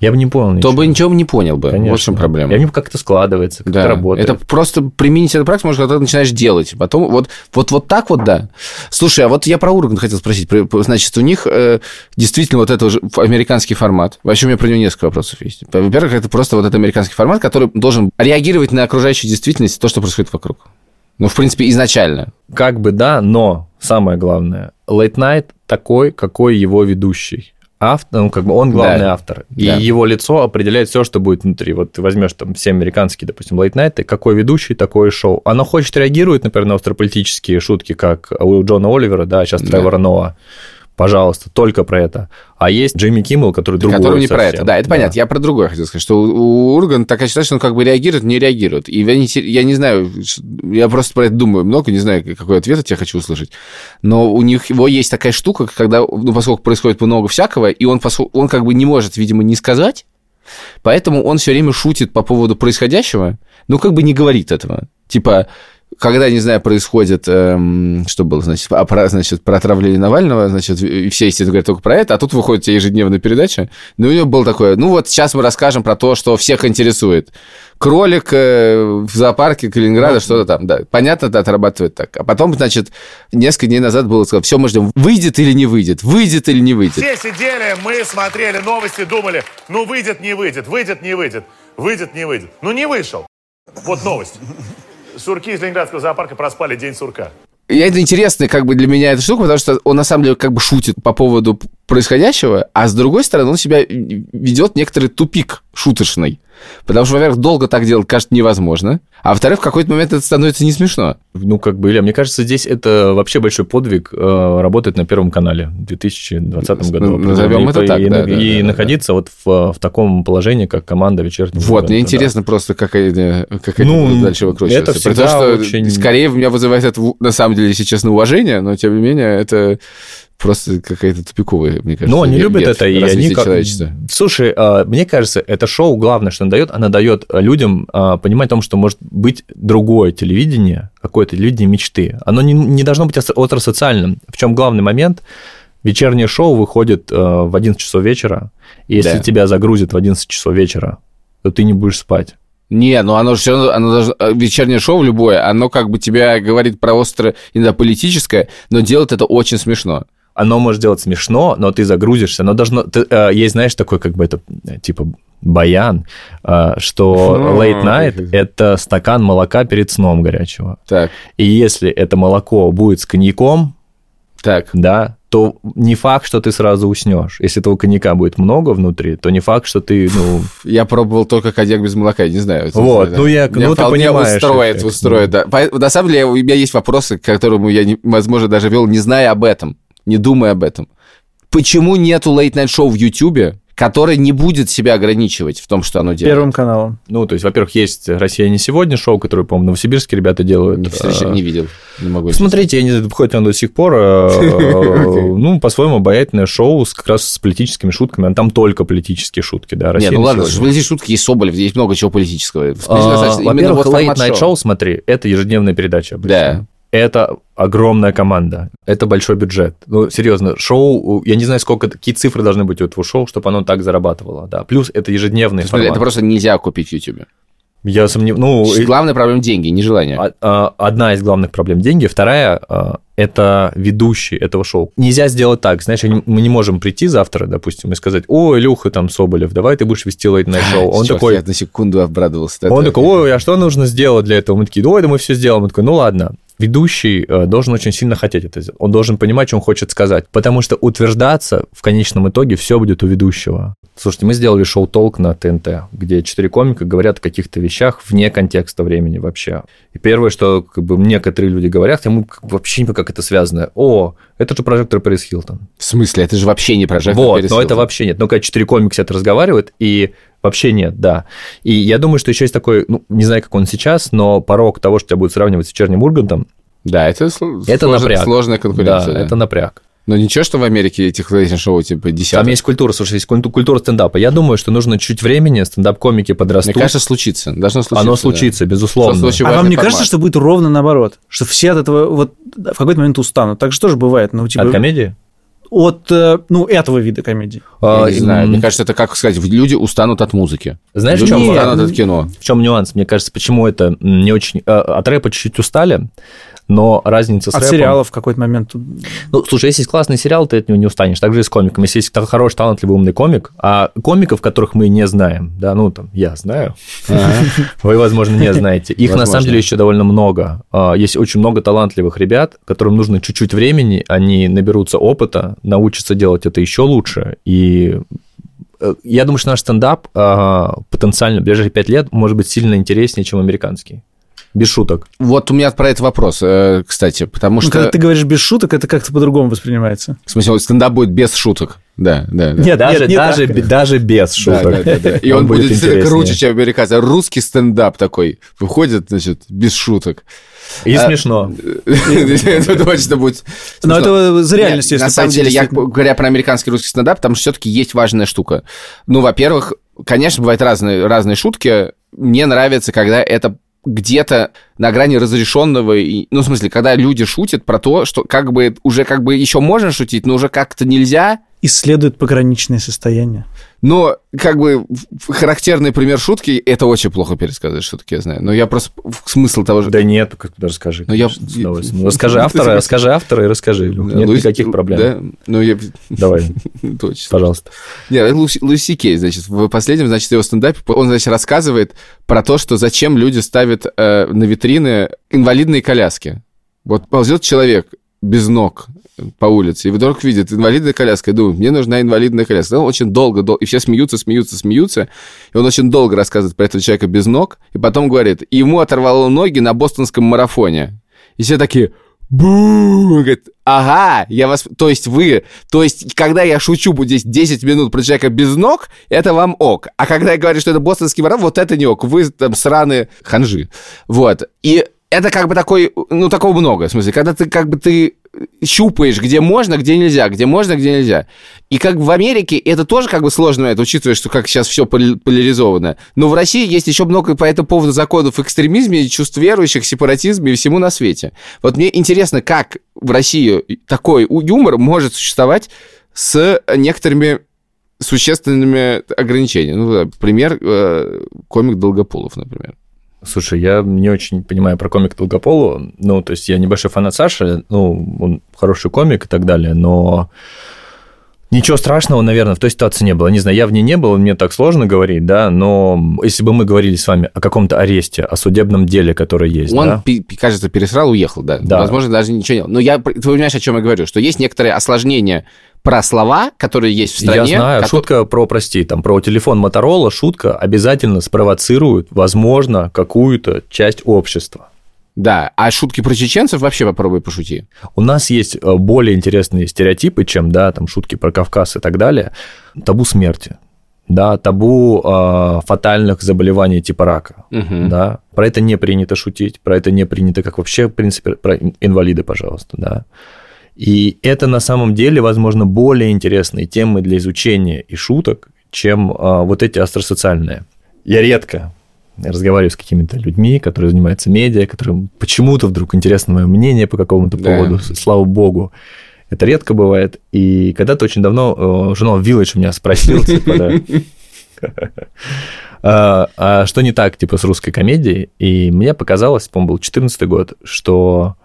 Я бы не понял то бы ничего не понял бы. Конечно. Вот в чем проблема. Я не как это складывается, как Да, это работает. это просто применить эту практику, может, когда ты начинаешь делать. Потом вот, вот, вот так вот, да. Слушай, а вот я про Ургант хотел спросить. Про- про- Значит, у них э, действительно вот это уже американский формат. Вообще, у меня про него несколько вопросов есть. Во-первых, это просто вот этот американский формат, который должен реагировать на окружающую действительность, то, что происходит вокруг. Ну, в принципе, изначально. Как бы да, но самое главное, late night такой, какой его ведущий. Автор, ну, как бы он главный Да. автор. И Да. его лицо определяет все, что будет внутри. Вот ты возьмешь там все американские, допустим, late night, какой ведущий, такое шоу. Оно хочет реагирует, например, на острополитические шутки, как у Джона Оливера, да, сейчас Да. Тревора Ноа. Пожалуйста, только про это. А есть Джимми Киммел, который другой Который не про совсем. это. Да, это понятно. Я про другое хотел сказать, что у, у Ургана такая ситуация, что он как бы реагирует, не реагирует. И я не, я не знаю, я просто про это думаю много, не знаю, какой ответ от тебя хочу услышать. Но у них его есть такая штука, когда, ну, поскольку происходит много всякого, и он, он как бы не может, видимо, не сказать, поэтому он все время шутит по поводу происходящего, но как бы не говорит этого. Типа, когда, не знаю, происходит, эм, что было, значит, а про, значит, про отравление Навального, значит, и все, естественно, говорят только про это, а тут выходит у тебя ежедневная передача, ну, у него было такое, ну, вот сейчас мы расскажем про то, что всех интересует. Кролик э, в зоопарке Калининграда, что-то там, да. Понятно, это отрабатывает так. А потом, значит, несколько дней назад было сказано, все, мы ждем, выйдет или не выйдет, выйдет или не выйдет. Все сидели, мы смотрели новости, думали, ну выйдет, не выйдет, выйдет, не выйдет, выйдет, не выйдет. Ну не вышел. Вот новость. Сурки из Ленинградского зоопарка проспали день сурка. И это интересная как бы для меня эта штука, потому что он на самом деле как бы шутит по поводу происходящего, а с другой стороны он себя ведет некоторый тупик шуточный. Потому что, во-первых, долго так делать, кажется, невозможно. А во-вторых, в какой-то момент это становится не смешно. Ну, как бы, Илья, мне кажется, здесь это вообще большой подвиг э, работать на Первом канале в 2020 году. Ну, назовем И это по- так, и, да, и да, да, да. находиться вот в, в таком положении, как команда вечернего. Вот, мне Урганта, да. интересно просто, как, это- как Ну, это дальше выкручивается. это При всегда том, что очень- скорее меня вызывает это, на самом деле, если честно, уважение, но, тем не менее, это просто какая-то тупиковая, мне кажется. Ну, они ве- любят ветвь это, и они... как-. Слушай, а, мне кажется, это шоу, главное, что оно дает, оно дает людям а, понимать о том, что может быть другое телевидение, какое-то телевидение мечты. Оно не, не должно быть ос- остросоциальным. В чем главный момент? Вечернее шоу выходит а, в 11 часов вечера, и если Да. тебя загрузят в 11 часов вечера, то ты не будешь спать. Не, ну оно же все равно, оно должно- э, вечернее шоу любое, оно как бы тебя говорит про остро, иногда политическое, но делает это очень смешно. Оно может делать смешно, но ты загрузишься. Оно должно... ты, э, есть, знаешь, такой как бы это, э, типа, баян, э, что Ну, late night это стакан молока перед сном горячего. Так, И если это молоко будет с коньяком, так. да, то не факт, что ты сразу уснешь. Если этого коньяка будет много внутри, то не факт, что ты, ну... Я пробовал только коньяк без молока, не знаю. Вот, это- ну я- Меня ну ты понимаешь устроит, эффект, устроит, да. По- На самом деле, у меня есть вопросы, к которому я, возможно, даже вел, не зная об этом, не думая об этом. Почему нету лейт-найт-шоу в Ютьюбе, которое не будет себя ограничивать в том, что оно делает? Первым каналом. Ну, то есть, во-первых, есть «Россия не сегодня» шоу, которое, по-моему, новосибирские ребята делают. Не, встреча- А, не видел, не могу. Посмотрите, я не знаю, хоть оно до сих пор, э, ну, по-своему, обаятельное шоу с, как раз с политическими шутками. А Там только политические шутки, да, Не, Россия ну ладно, здесь шутки, есть Соболев, есть много чего политического. А, Во-первых, вот Late Night Show, смотри, это ежедневная передача. обычно. Да. Это огромная команда, это большой бюджет. Ну, серьезно, шоу, я не знаю, сколько, какие цифры должны быть у этого шоу, чтобы оно так зарабатывало, да. Плюс это ежедневный формат. это просто нельзя купить в Ютьюбе. Я сомневаюсь, ну... Главная проблема – деньги, нежелание. А- а, Одна из главных проблем – деньги. Вторая а, – это ведущий этого шоу. Нельзя сделать так, знаешь, мы не можем прийти завтра, допустим, и сказать, о, Илюха там Соболев, давай ты будешь вести лейт найт шоу. Он такой, Я на секунду обрадовался. он такой, ой, а что нужно сделать для этого? Мы такие, ой, да мы все сделаем. Он такой, ну ладно. Ведущий э, должен очень сильно хотеть это сделать. Он должен понимать, что он хочет сказать. Потому что утверждаться в конечном итоге все будет у ведущего. Слушайте, мы сделали шоу «Толк» на ТНТ, где четыре комика говорят о каких-то вещах вне контекста времени вообще. И первое, что как бы, некоторые люди говорят, как бы вообще не понимаю, как это связано. О, это же прожектор Пэрис Хилтон. В смысле? Это же вообще не прожектор Вот, Пэрис но это Хилтон. вообще нет. Ну, когда четыре комика это разговаривают, и вообще нет, да. И я думаю, что еще есть такой, ну, не знаю, как он сейчас, но порог того, что тебя будут сравнивать с вечерним Ургантом, Да, это, это слож- напряг. сложная конкуренция. Да, да. это напряг. Но ничего, что в Америке этих шоу типа десяток. Там есть культура, слушай, есть культу- культура стендапа. Я думаю, что нужно чуть времени, стендап-комики подрастут. Мне кажется, случится. Должно случиться. оно да. случится, безусловно. Просто очень А вам не формат. кажется, что будет ровно наоборот? Что все от этого вот в какой-то момент устанут? Так же тоже бывает. Ну, типа, От комедии? От, э, ну, этого вида комедии. Я А, не знаю. м, Мне кажется, это как сказать, люди устанут от музыки. Знаешь, в люди чем, устанут от кино. в чем нюанс? Мне кажется, почему это не очень... э, От рэпа чуть-чуть устали, Но разница с От рэпом... сериалов в какой-то момент. Ну, слушай, если есть классный сериал, ты от него не устанешь. Так же и с комиком. Если есть хороший, талантливый, умный комик, а комиков, которых мы не знаем, да, ну, там, я знаю, вы, возможно, не знаете. Их, на самом деле, еще довольно много. А, Есть очень много талантливых ребят, которым нужно чуть-чуть времени, они наберутся опыта, научатся делать это еще лучше. И э, я думаю, что наш стендап а, потенциально в ближайшие пять лет может быть сильно интереснее, чем американский. Без шуток. Вот у меня про это вопрос, э, кстати, потому Ну, что... когда ты говоришь без шуток, это как-то по-другому воспринимается. В смысле, вот стендап будет без шуток. Да, да, да. Нет, даже, Нет, не даже, так. даже без Да, шуток. да, да, да. И он, будет действительно интереснее. круче, чем американцы. Русский стендап такой выходит, значит, без шуток. И А, смешно. Это точно будет. Но это за реальность, если На самом деле, я говоря про американский русский стендап, там все-таки есть важная штука. Ну, во-первых, конечно, бывают разные, разные шутки. Мне нравится, когда это где-то на грани разрешенного, и, ну, в смысле, когда люди шутят про то, что как бы уже как бы еще можно шутить, но уже как-то нельзя, Исследует пограничное состояние. но как бы характерный пример шутки, это очень плохо пересказывать шутки, я знаю. Но я просто в- смысл того же... Да нет, как ты расскажи. Ну, я-. Ну, Расскажи автора, расскажи автора и расскажи. Да, Нет Луис- никаких проблем. Да, ну я... Давай, Точно. пожалуйста. Нет, Луси Кей, значит, в последнем, значит, его стендапе, он, значит, рассказывает про то, что зачем люди ставят э, на витрины инвалидные коляски. Вот ползет человек без ног по улице, и вдруг видит инвалидная коляска, и думает, мне нужна инвалидная коляска. Он очень долго, дол- и все смеются, смеются, смеются, и он очень долго рассказывает про этого человека без ног, и потом говорит, ему оторвало ноги на бостонском марафоне. И все такие, Бу! Говорит, ага, я вас... То есть вы... То есть, когда я шучу буду здесь 10 минут про человека без ног, это вам ок. А когда я говорю, что это бостонский марафон, вот это не ок. Вы там сраные ханжи. Вот. И это как бы такой... Ну, такого много. В смысле, когда ты как бы ты щупаешь, где можно, где нельзя, где можно, где нельзя. И как в Америке это тоже как бы сложно, это, учитывая, что как сейчас все поляризовано. Но в России есть еще много по этому поводу законов экстремизме, чувств верующих, сепаратизме и всему на свете. Вот мне интересно, как в России такой юмор может существовать с некоторыми существенными ограничениями. Ну, пример, э, комик Долгополов, например. Слушай, я не очень понимаю про комик Долгополу. Ну, то есть я небольшой фанат Саши, ну, он хороший комик и так далее, но ничего страшного, наверное, в той ситуации не было. Не знаю, я в ней не был, мне так сложно говорить, да, но если бы мы говорили с вами о каком-то аресте, о судебном деле, которое есть, Он, да, кажется, пересрал, уехал, да. Да. Возможно, даже ничего не. Но я, ты понимаешь, о чем я говорю? Что есть некоторые осложнения про слова, которые есть в стране. Я знаю, ко- шутка про, прости, там, про телефон Моторола, шутка обязательно спровоцирует, возможно, какую-то часть общества. Да, а шутки про чеченцев вообще попробуй пошути. У нас есть э, более интересные стереотипы, чем, да, там, шутки про Кавказ и так далее. Табу смерти, да, табу э, фатальных заболеваний типа рака, Мгм. да. Про это не принято шутить, про это не принято, как вообще, в принципе, про ин- инвалиды, пожалуйста, да. И это на самом деле, возможно, более интересные темы для изучения и шуток, чем а, вот эти остросоциальные. Я редко разговариваю с какими-то людьми, которые занимаются медиа, которым почему-то вдруг интересно мое мнение по какому-то Да. поводу, слава богу. Это редко бывает. И когда-то очень давно э, журнал Village меня спросил, типа, да, а, а что не так, типа, с русской комедией? И мне показалось, по-моему, был 14 год, что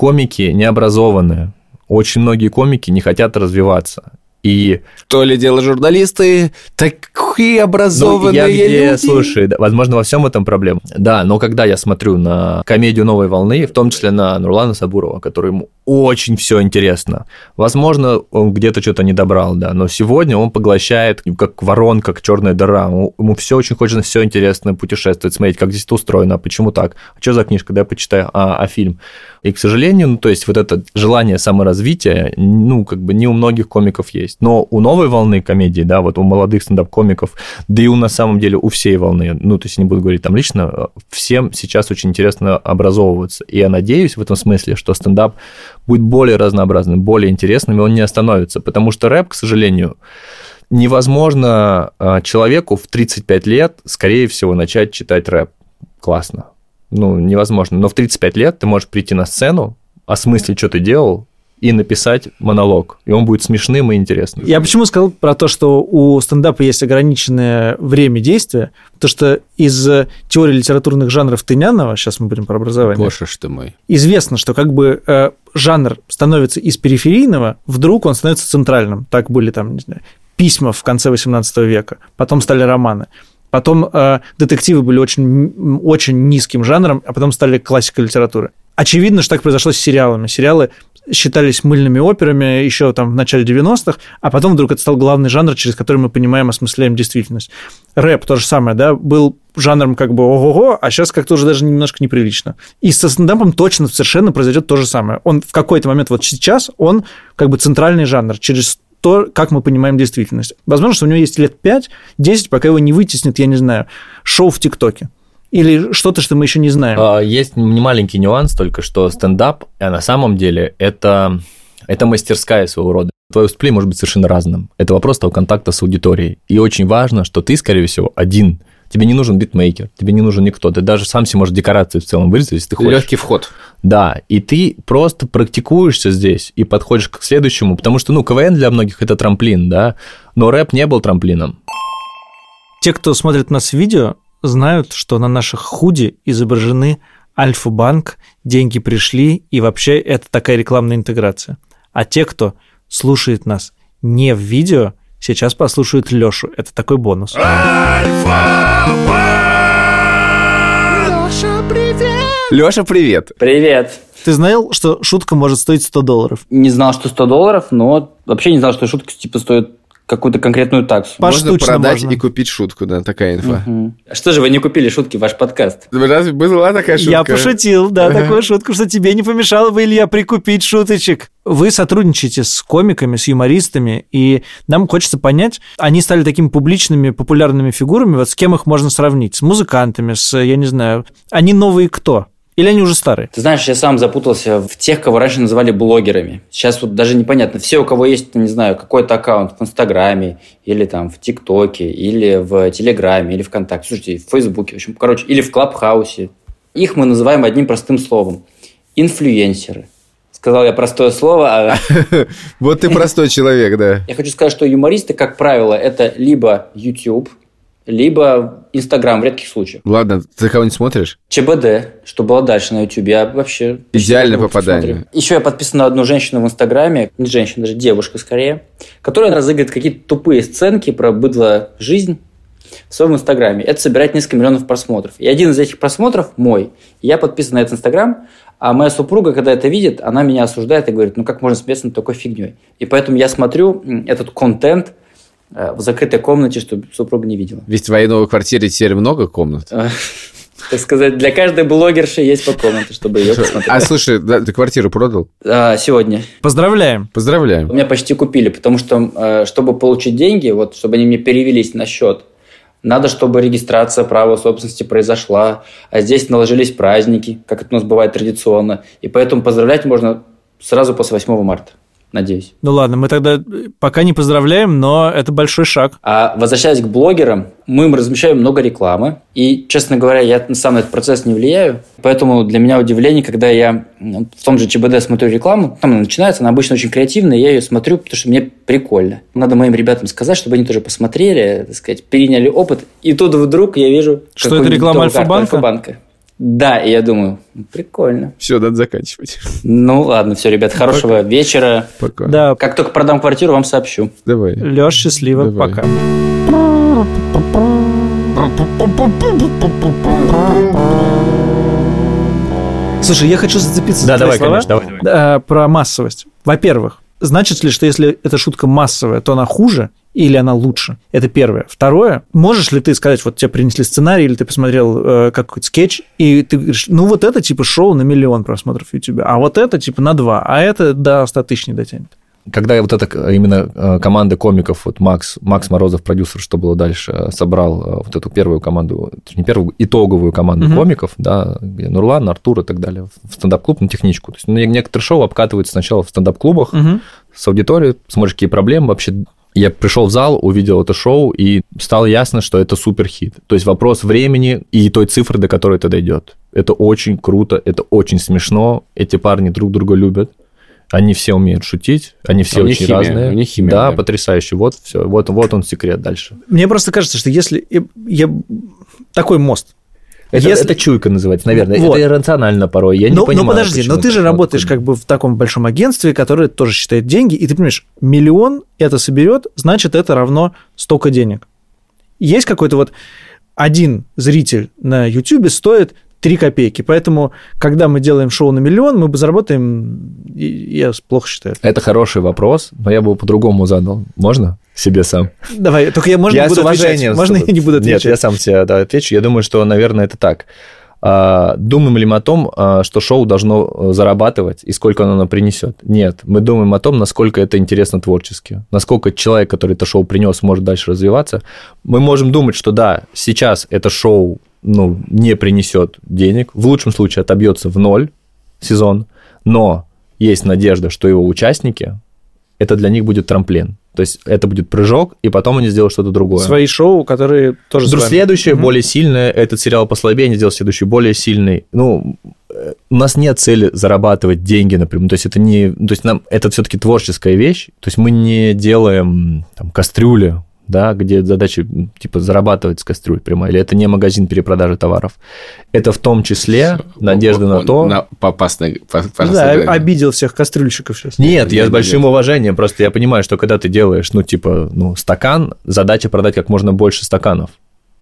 комики необразованные, очень многие комики не хотят развиваться. И То ли дело журналисты, такие ну, образованные я где, люди. слушай, да, возможно, во всем этом проблема. Да, но когда я смотрю на комедию «Новой волны», в том числе на Нурлана Сабурова, которому очень все интересно, возможно, он где-то что-то не добрал, да, но сегодня он поглощает, как воронка, как черная дыра. Ему- все очень хочется, все интересно, путешествовать, смотреть, как здесь это устроено, а почему так, а что за книжка, да, почитаю, а, а фильм. И, к сожалению, ну, то есть вот это желание саморазвития, ну, как бы не у многих комиков есть. Но у новой волны комедии, да, вот у молодых стендап-комиков, да и у на самом деле у всей волны, ну, то есть не буду говорить там лично, всем сейчас очень интересно образовываться. И я надеюсь в этом смысле, что стендап будет более разнообразным, более интересным, и он не остановится. Потому что рэп, к сожалению, невозможно а, человеку в 35 лет, скорее всего, начать читать рэп. Классно. Ну, невозможно. Но в 35 лет ты можешь прийти на сцену, осмыслить, что ты делал, и написать монолог. И он будет смешным и интересным. Я почему сказал про то, что у стендапа есть ограниченное время действия? Потому что из э, теории литературных жанров Тынянова, сейчас мы будем про образование, Боже ж ты мой. известно, что как бы э, жанр становится из периферийного, вдруг он становится центральным. Так были там, не знаю, письма в конце 18 века, потом стали романы. Потом э, детективы были очень, очень низким жанром, а потом стали классикой литературы. Очевидно, что так произошло с сериалами. Сериалы считались мыльными операми еще там в начале 90-х, а потом вдруг это стал главный жанр, через который мы понимаем, осмысляем действительность. Рэп то же самое, да, был жанром как бы ого-го, а сейчас как-то уже даже немножко неприлично. И со стендапом точно совершенно произойдет то же самое. Он в какой-то момент, вот сейчас, он как бы центральный жанр, через то, как мы понимаем действительность. Возможно, что у него есть лет 5-10, пока его не вытеснит, я не знаю, шоу в ТикТоке. Или что-то, что мы еще не знаем. А, Есть маленький нюанс только, что стендап, а на самом деле, это, это мастерская своего рода. Твое выступление может быть совершенно разным. Это вопрос того контакта с аудиторией. И очень важно, что ты, скорее всего, один. Тебе не нужен битмейкер, тебе не нужен никто. Ты даже сам себе можешь декорации в целом вырезать, если ты хочешь. Легкий вход. Да, и ты просто практикуешься здесь и подходишь к следующему, потому что, ну, КВН для многих это трамплин, да, но рэп не был трамплином. Те, кто смотрит нас в видео, знают, что на наших худи изображены Альфа-банк, деньги пришли, и вообще это такая рекламная интеграция. А те, кто слушает нас не в видео, сейчас послушают Лешу. Это такой бонус. Леша, привет. Привет. Ты знал, что шутка может стоить 100 долларов? Не знал, что 100 долларов, но вообще не знал, что шутка типа стоит какую-то конкретную таксу. Можно Поштучно продать можно. и купить шутку, да, такая инфа. А Что же вы не купили шутки в ваш подкаст? Разве была такая шутка? Я пошутил, да, такую шутку, что тебе не помешало бы, Илья, прикупить шуточек. Вы сотрудничаете с комиками, с юмористами, и нам хочется понять, они стали такими публичными, популярными фигурами, вот с кем их можно сравнить? С музыкантами, с, я не знаю, они новые кто? Или они уже старые? Ты знаешь, я сам запутался в тех, кого раньше называли блогерами. Сейчас вот даже непонятно. Все, у кого есть, не знаю, какой-то аккаунт в Инстаграме, или там в ТикТоке, или в Телеграме, или ВКонтакте, слушайте, в Фейсбуке, в общем, короче, или в Клабхаусе. Их мы называем одним простым словом. Инфлюенсеры. Сказал я простое слово, а Вот ты простой человек, да. Я хочу сказать, что юмористы, как правило, это либо YouTube, либо Инстаграм в редких случаях. Ладно, ты кого-нибудь смотришь? ЧБД, что было дальше на YouTube, я вообще... Идеальное почти попадание. смотрю. Еще я подписан на одну женщину в Инстаграме, не женщина, даже девушка скорее, которая разыгрывает какие-то тупые сценки про быдло жизнь в своем Инстаграме. Это собирает несколько миллионов просмотров. И один из этих просмотров мой. Я подписан на этот Инстаграм, а моя супруга, когда это видит, она меня осуждает и говорит, ну как можно смеяться над такой фигней. И поэтому я смотрю этот контент в закрытой комнате, чтобы супруга не видела. Ведь в твоей новой квартире теперь много комнат. Э, Так сказать, для каждой блогерши есть по комнате, чтобы ее посмотреть. А слушай, да, ты квартиру продал? А, Сегодня. Поздравляем. Поздравляем. У меня почти купили, потому что, э, чтобы получить деньги, вот, чтобы они мне перевелись на счет, надо, чтобы регистрация права собственности произошла, а здесь наложились праздники, как это у нас бывает традиционно, и поэтому поздравлять можно сразу после 8 марта, надеюсь. Ну ладно, мы тогда пока не поздравляем, но это большой шаг. А возвращаясь к блогерам, мы им размещаем много рекламы. И, честно говоря, я сам на этот процесс не влияю. Поэтому для меня удивление, когда я м, в том же ЧБД смотрю рекламу, там она начинается, она обычно очень креативная, я ее смотрю, потому что мне прикольно. Надо моим ребятам сказать, чтобы они тоже посмотрели, так сказать, переняли опыт. И тут вдруг я вижу... Что это реклама Альфа-банка? Альфа-банка. Да, и я думаю, прикольно. Все, надо заканчивать. Ну ладно, все, ребят, хорошего вечера. Пока. Да, Как только продам квартиру, вам сообщу. Давай. Леш, счастливо, Давай. пока. Слушай, я хочу зацепиться Да, за твои давай, слова конечно, давай, давай. э, про массовость. Во-первых, значит ли, что если эта шутка массовая, то она хуже или она лучше? Это первое. Второе, можешь ли ты сказать, вот тебе принесли сценарий, или ты посмотрел э, какой-то скетч, и ты говоришь, ну вот это типа шоу на миллион просмотров в YouTube, а вот это типа на два, а это до 100 тысяч не дотянет. Когда вот эта э, именно э, команда комиков, вот Макс, Макс Морозов, продюсер, что было дальше, э, собрал вот эту первую команду, не первую, итоговую команду Мгм. комиков, да, где Нурлан, Артур и так далее, в стендап-клуб на техничку. То есть ну, некоторые шоу обкатываются сначала в стендап-клубах Мгм. с аудиторией, смотришь, какие проблемы вообще. Я пришел в зал, увидел это шоу, и стало ясно, что это супер хит. То есть вопрос времени и той цифры, до которой это дойдет. Это очень круто, это очень смешно, эти парни друг друга любят. Они все умеют шутить, они все У них очень химия, разные. у них химия, да, да. потрясающе. Вот все, вот, вот он секрет дальше. Мне просто кажется, что если я, я- такой мост. Это, Если- это чуйка называется, наверное. Вот. Это иррационально порой. Я не ну, понимаю. ну подожди, но ты же работаешь как бы в таком большом агентстве, которое тоже считает деньги, и ты понимаешь, миллион это соберет, значит, это равно столько денег. Есть какой-то вот один зритель на YouTube стоит 3 копейки, поэтому, когда мы делаем шоу на миллион, мы бы заработаем, я плохо считаю. Это хороший вопрос, но я бы его по-другому задал. Можно? Себе сам. Давай, только я, можно, я не буду отвечать? Можно я не буду отвечать? Нет, я сам тебе да, отвечу. Я думаю, что, наверное, это так. А, Думаем ли мы о том, а, что шоу должно э, зарабатывать и сколько оно нам принесет? Нет. Мы думаем о том, насколько это интересно творчески. Насколько человек, который это шоу принес, может дальше развиваться. Мы можем думать, что да, сейчас это шоу ну, не принесет денег. В лучшем случае отобьется в ноль сезон. Но есть надежда, что его участники, это для них будет трамплин. То есть это будет прыжок, и потом они сделают что-то другое. Свои шоу, которые тоже вами. следующее, Мгм. более сильное, этот сериал послабее, они сделают следующий более сильный. Ну, э, у нас нет цели зарабатывать деньги напрямую. То есть это не... То есть нам это все-таки творческая вещь. То есть мы не делаем там, кастрюли, да, где задача типа зарабатывать с кастрюль прямо, или это не магазин перепродажи товаров. Это в том числе надежда на то... На попасной, по- Да, пожалуйста, обидел всех кастрюльщиков сейчас. Нет, я с Нет, большим уважением, просто я понимаю, что когда ты делаешь, ну, типа, ну, стакан, задача продать как можно больше стаканов.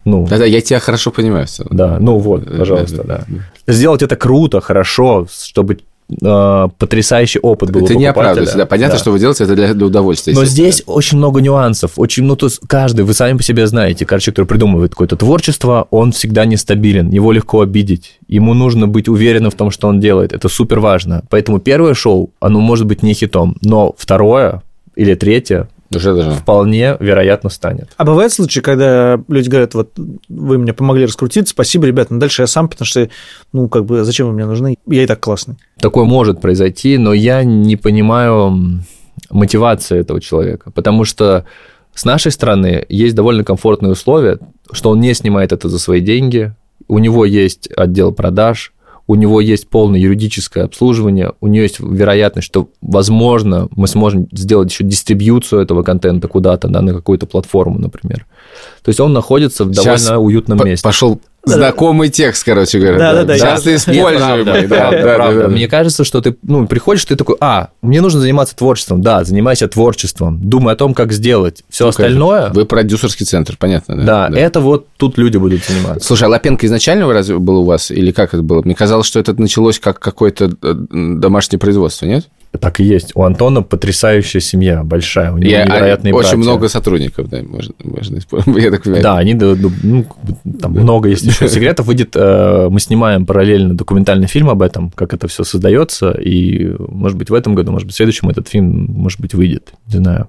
Ну, Да-да, я тебя хорошо понимаю. в целом. да, ну вот, Да, пожалуйста, да, да. Сделать это круто, хорошо, чтобы э, потрясающий опыт был Это не оправдывается. Да, понятно, Да. что вы делаете это для, для удовольствия. Но здесь очень много нюансов, очень, ну, то есть каждый, вы сами по себе знаете, человек, который придумывает какое-то творчество, он всегда нестабилен, его легко обидеть, ему нужно быть уверенным в том, что он делает, это супер важно. Поэтому первое шоу, оно может быть не хитом, но второе или третье Уже даже. вполне вероятно станет. А бывают случаи, когда люди говорят, вот вы мне помогли раскрутиться, спасибо, ребят, но дальше я сам, потому что, ну, как бы, зачем вы мне нужны? Я и так классный. Такое может произойти, но я не понимаю мотивации этого человека, потому что с нашей стороны есть довольно комфортные условия, что он не снимает это за свои деньги, у него есть отдел продаж, у него есть полное юридическое обслуживание, у него есть вероятность, что, возможно, мы сможем сделать еще дистрибьюцию этого контента куда-то, да, на какую-то платформу, например. То есть он находится в довольно Сейчас уютном месте. Пошел знакомый текст, короче говоря. Часто используемый. Да, правда, да, правда. да, да. Мне кажется, что ты ну, приходишь, ты такой, а, мне нужно заниматься творчеством. Да, занимайся творчеством. Думай о том, как сделать. Все Ну, остальное, Вы продюсерский центр, понятно, да? да, это вот тут люди будут заниматься. Слушай, а Лапенко изначально разве был у вас? Или как это было? Мне казалось, что это началось как какое-то э, домашнее производство, нет? Так и есть. У Антона потрясающая семья, большая. У него Я- невероятные очень братья. много сотрудников, да, можно, можно использовать. Я так понимаю. Да, они, ну, ну, там много есть еще секретов. Выйдет, э, мы снимаем параллельно документальный фильм об этом, как это все создается, и, может быть, в этом году, может быть, в следующем этот фильм, может быть, выйдет, не знаю.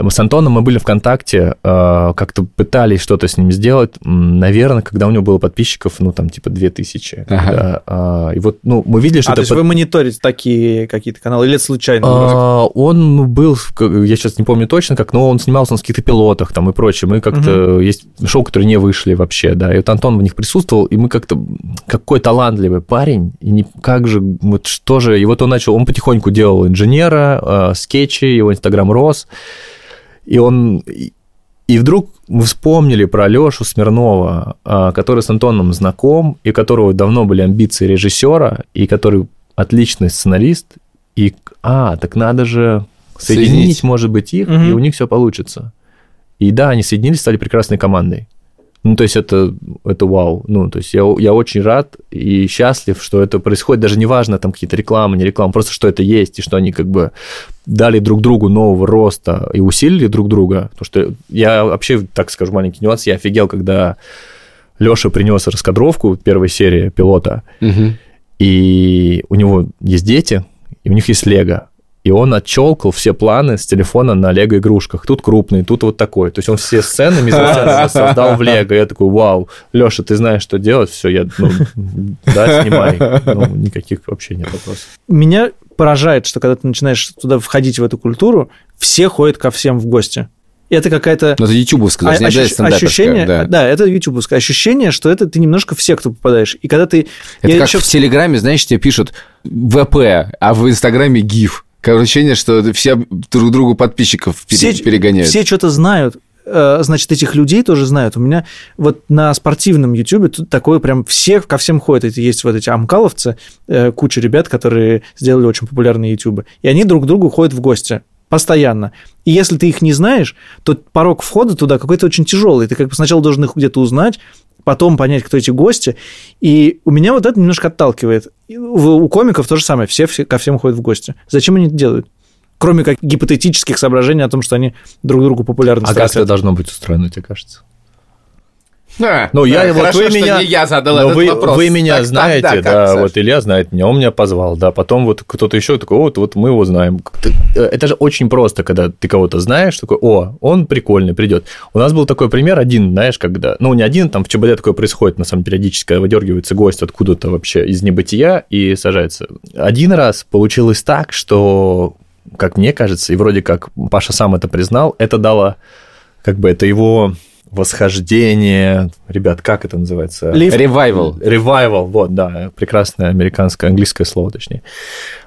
Мы с Антоном, мы были ВКонтакте, э, как-то пытались что-то с ним сделать, наверное, когда у него было подписчиков, ну, там, типа, 2000. Ага. когда, а, и вот, ну, мы видели, что А, то это... есть вы мониторите такие какие-то каналы, или это случайно? А, Он был, я сейчас не помню точно как, но он снимался на каких-то пилотах там и прочее. Мы как-то... Есть шоу, которые не вышли вообще, да. И вот Антон в них присутствовал, и мы как-то... Какой талантливый парень, и не, как же, вот что же... И вот он начал, он потихоньку делал инженера, а, скетчи, его инстаграм рос, и он... и- И вдруг мы вспомнили про Лешу Смирнова, а, который с Антоном знаком, и у которого давно были амбиции режиссера, и который отличный сценарист, и, а, так надо же соединить, Соединить. может быть, их, Мгм. и у них все получится. И да, они соединились, стали прекрасной командой. Ну, то есть это, это вау. Ну, то есть я, я очень рад и счастлив, что это происходит. Даже неважно, там какие-то рекламы, не рекламы, просто что это есть, и что они как бы дали друг другу нового роста и усилили друг друга. Потому что я вообще, так скажу, маленький нюанс, я офигел, когда Леша принес раскадровку первой серии пилота, Мгм. и у него есть дети, и у них есть лего. И он отчелкал все планы с телефона на лего-игрушках. Тут крупный, тут вот такой. То есть он все сцены создал в лего. Я такой, вау, Леша, ты знаешь, что делать? Все, я, ну, да, снимай. Ну, никаких вообще нет вопросов. Меня поражает, что когда ты начинаешь туда входить в эту культуру, все ходят ко всем в гости. Это какая-то Ну, это ютубовская, даже не А- ощущ- ощущение, да. да. это ютубовское ощущение, что это ты немножко в секту попадаешь. И когда ты... Это я как ещё- в Телеграме, знаешь, тебе пишут ВП, а в Инстаграме ГИФ. Такое ощущение, что все друг другу подписчиков пере- все, перегоняют. все что-то знают, э, значит, этих людей тоже знают. У меня вот на спортивном ютубе тут такое прям все ко всем ходят. Это есть вот эти амкаловцы, э, куча ребят, которые сделали очень популярные ютубы. И они друг к другу ходят в гости постоянно. И если ты их не знаешь, то порог входа туда какой-то очень тяжелый. Ты как бы сначала должен их где-то узнать, потом понять, кто эти гости. И у меня вот это немножко отталкивает. У комиков то же самое. Все, все ко всем ходят в гости. Зачем они это делают? Кроме как гипотетических соображений о том, что они друг другу популярны. А как это должно быть устроено, тебе кажется? А, Ну, я да, вот хорошо, вы меня, не я задал но этот вы, вопрос. вы меня Так, знаете, так, да, как, Саш? вот Илья знает меня, он меня позвал, да, потом вот кто-то еще такой, вот, вот мы его знаем. Э, Это же очень просто, когда ты кого-то знаешь, такой, о, он прикольный, придет. У нас был такой пример один, знаешь, когда, ну, не один, там в ЧБД такое происходит, на самом периодически, когда выдергивается гость откуда-то вообще из небытия и сажается. Один раз получилось так, что, как мне кажется, и вроде как Паша сам это признал, это дало, как бы, это его восхождение, ребят, как это называется? Лифт. Ревайвал. Revival, вот, да, прекрасное американское, английское слово, точнее.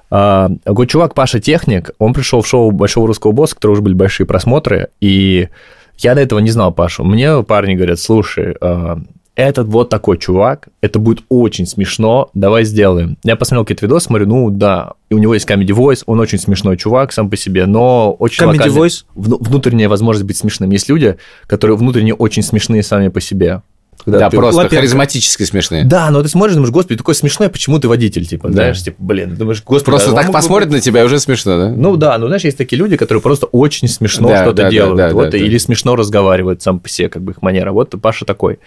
А, Такой чувак, Паша Техник, он пришел в шоу Большого Русского Босса, которые уже были большие просмотры, и я до этого не знал Пашу. Мне парни говорят, слушай, а, этот вот такой чувак, это будет очень смешно, давай сделаем. Я посмотрел какие-то видосы, смотрю, ну да, и у него есть Comedy Voice, он очень смешной чувак сам по себе, но очень Comedy локальный. Voice? Вну- внутренняя возможность быть смешным. Есть люди, которые внутренне очень смешные сами по себе. Когда Да, ты- просто Лапенко. харизматически смешные. да, но ты смотришь, думаешь, господи, такой смешной, почему ты водитель, типа, знаешь, типа, блин, думаешь, господи, Просто а так бы посмотрят быть- на тебя, уже смешно, да? Ну да, ну знаешь, есть такие люди, которые просто очень смешно Да, что-то да, да, делают, да, вот, да, да. или смешно разговаривают сам по себе, как бы их манера. Вот Паша такой.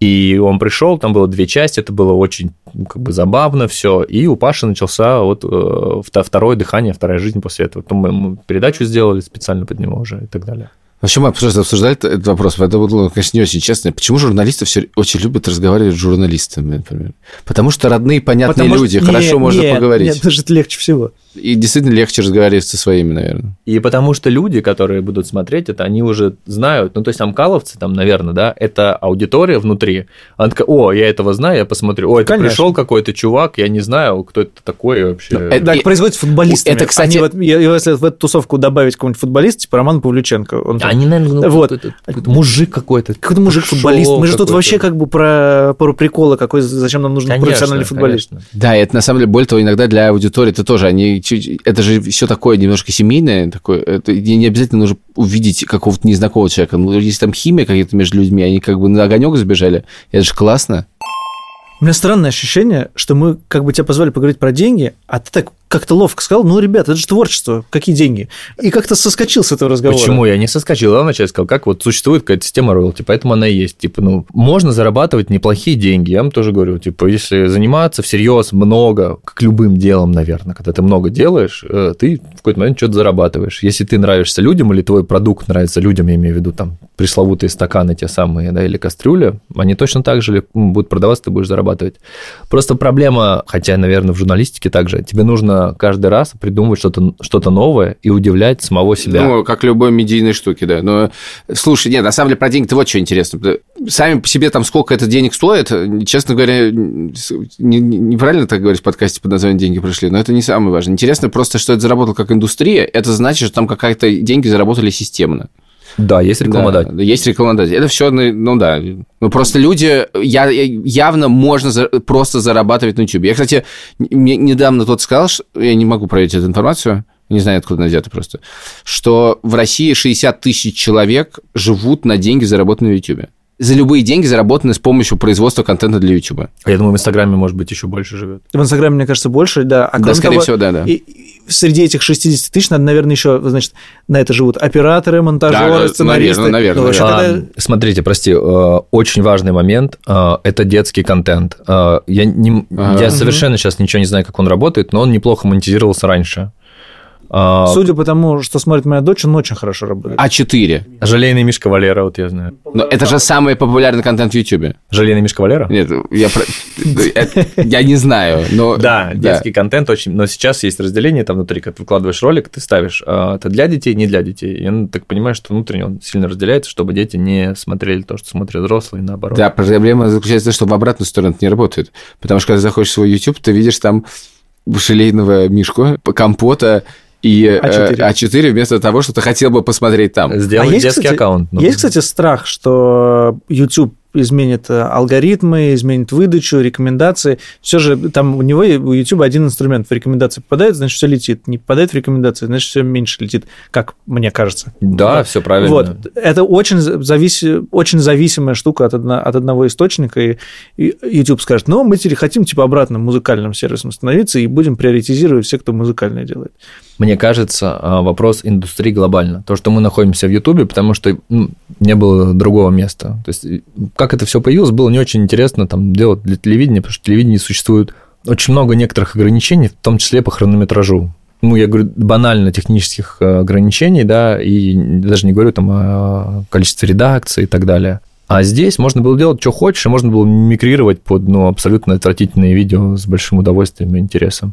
И он пришел, там было две части, это было очень ну, как бы забавно все. И у Паши начался вот э, вто- второе дыхание, вторая жизнь после этого. Потом мы ему передачу сделали специально под него уже и так далее. Вообще, мы просто обсуждали этот вопрос, это было, конечно, не очень честно. Почему журналисты все очень любят разговаривать с журналистами, например? Потому что родные, понятные Потому что- люди, Не, хорошо можно нет, поговорить. Нет, даже это легче всего. И действительно легче разговаривать со своими, наверное. И потому что люди, которые будут смотреть это, они уже знают, ну, то есть амкаловцы там, наверное, да, это аудитория внутри. Она такая, о, я этого знаю, я посмотрю. О, это Конечно. пришел какой-то чувак, я не знаю, кто это такой вообще. Ну, это- Так И- происходит с футболистами. это, кстати- Они вот- если в эту тусовку добавить какого-нибудь футболиста, типа Роман Павлюченко, он там Они, наверное, ну, Вот. какой-то, какой-то мужик какой-то. какой-то мужик-футболист. Мы же тут вообще как бы про, про приколы, какой, зачем нам нужен Конечно, профессиональный футболист. конечно. Да, это на самом деле, более того, иногда для аудитории это тоже, они, чуть- это же все такое немножко семейное, такое, это не обязательно нужно увидеть какого-то незнакомого человека. Ну, если там химия какая-то между людьми, они как бы на огонек забежали, это же классно. У меня странное ощущение, что мы как бы тебя позвали поговорить про деньги, а ты так как-то ловко сказал, ну, ребята, это же творчество, какие деньги? И как-то соскочил с этого разговора. Почему я не соскочил? Я вначале сказал, как вот существует какая-то система роялти, поэтому она и есть. Типа, ну, можно зарабатывать неплохие деньги. Я вам тоже говорю, типа, если заниматься всерьез много, как любым делом, наверное, когда ты много делаешь, э, ты в какой-то момент что-то зарабатываешь. Если ты нравишься людям или твой продукт нравится людям, я имею в виду там пресловутые стаканы те самые, да, или кастрюля, они точно так же будут продаваться, ты будешь зарабатывать. Просто проблема, хотя, наверное, в журналистике также, тебе нужно каждый раз придумывать что-то что новое и удивлять самого себя. Ну, как любой медийной штуки, да. Но, слушай, нет, на самом деле про деньги-то вот что интересно. Сами по себе там сколько это денег стоит, честно говоря, не- неправильно так говорить в подкасте под названием «Деньги пришли», но это не самое важное. Интересно просто, что это заработало как индустрия, это значит, что там какая-то деньги заработали системно. Да, есть рекламодатель. Да, есть рекламодатель. Это все, ну да. Ну просто люди, я, явно можно за- просто зарабатывать на YouTube. Я, кстати, мне недавно тот сказал, что, я не могу проверить эту информацию, не знаю, откуда она взята просто, что в России 60 тысяч человек живут на деньги, заработанные в YouTube. За любые деньги, заработанные с помощью производства контента для YouTube. А я думаю, в Инстаграме, может быть, еще больше живет. В Инстаграме, мне кажется, больше, да. А Да, скорее того, всего, да, да. И среди этих 60 тысяч надо, наверное, еще, значит, на это живут операторы, монтажеры, Да, сценаристы. наверное, наверное, Ну, вообще, А, когда- Смотрите, прости, э, очень важный момент э, – это детский контент. Э, Я, не, Ага. я совершенно сейчас ничего не знаю, как он работает, но он неплохо монетизировался раньше. А, Судя по тому, что смотрит моя дочь, он очень хорошо работает. А4. Желейный Мишка Валера, вот я знаю. Но это же самый популярный контент в YouTube. Желейный Мишка Валера? Нет, я, я не знаю, но... Да, детский контент очень... Но сейчас есть разделение там внутри, как ты выкладываешь ролик, ты ставишь, а, это для детей, не для детей. Я так понимаю, что внутренне он сильно разделяется, чтобы дети не смотрели то, что смотрят взрослые, наоборот. Да, проблема заключается в том, что в обратную сторону это не работает. Потому что когда заходишь в свой YouTube, ты видишь там шелейного мишку, компота и э, А4. А4 вместо того, что ты хотел бы посмотреть там. Сделать А есть, детский кстати, аккаунт. ну. Есть, кстати, страх, что YouTube изменит э, алгоритмы, изменит выдачу, рекомендации. Все же там у него, у YouTube один инструмент. В рекомендации попадает, значит, все летит. Не попадает в рекомендации, значит, все меньше летит, как мне кажется. Да, все правильно. Вот. Это очень, завис... очень зависимая штука от, одно- от одного источника, и, и YouTube скажет, ну, мы теперь хотим, типа, обратно музыкальным сервисом становиться, и будем приоритизировать всех, кто музыкальное делает. Мне кажется, а, вопрос индустрии глобально. То, что мы находимся в Ютубе, потому что ну, не было другого места. То есть, как это все появилось, было не очень интересно там делать для телевидения, потому что телевидение существует очень много некоторых ограничений, в том числе по хронометражу. Ну, я говорю, банально технических э, ограничений, да, и даже не говорю там о количестве редакций и так далее. А здесь можно было делать, что хочешь, и можно было мигрировать под ну, абсолютно отвратительные видео с большим удовольствием и интересом.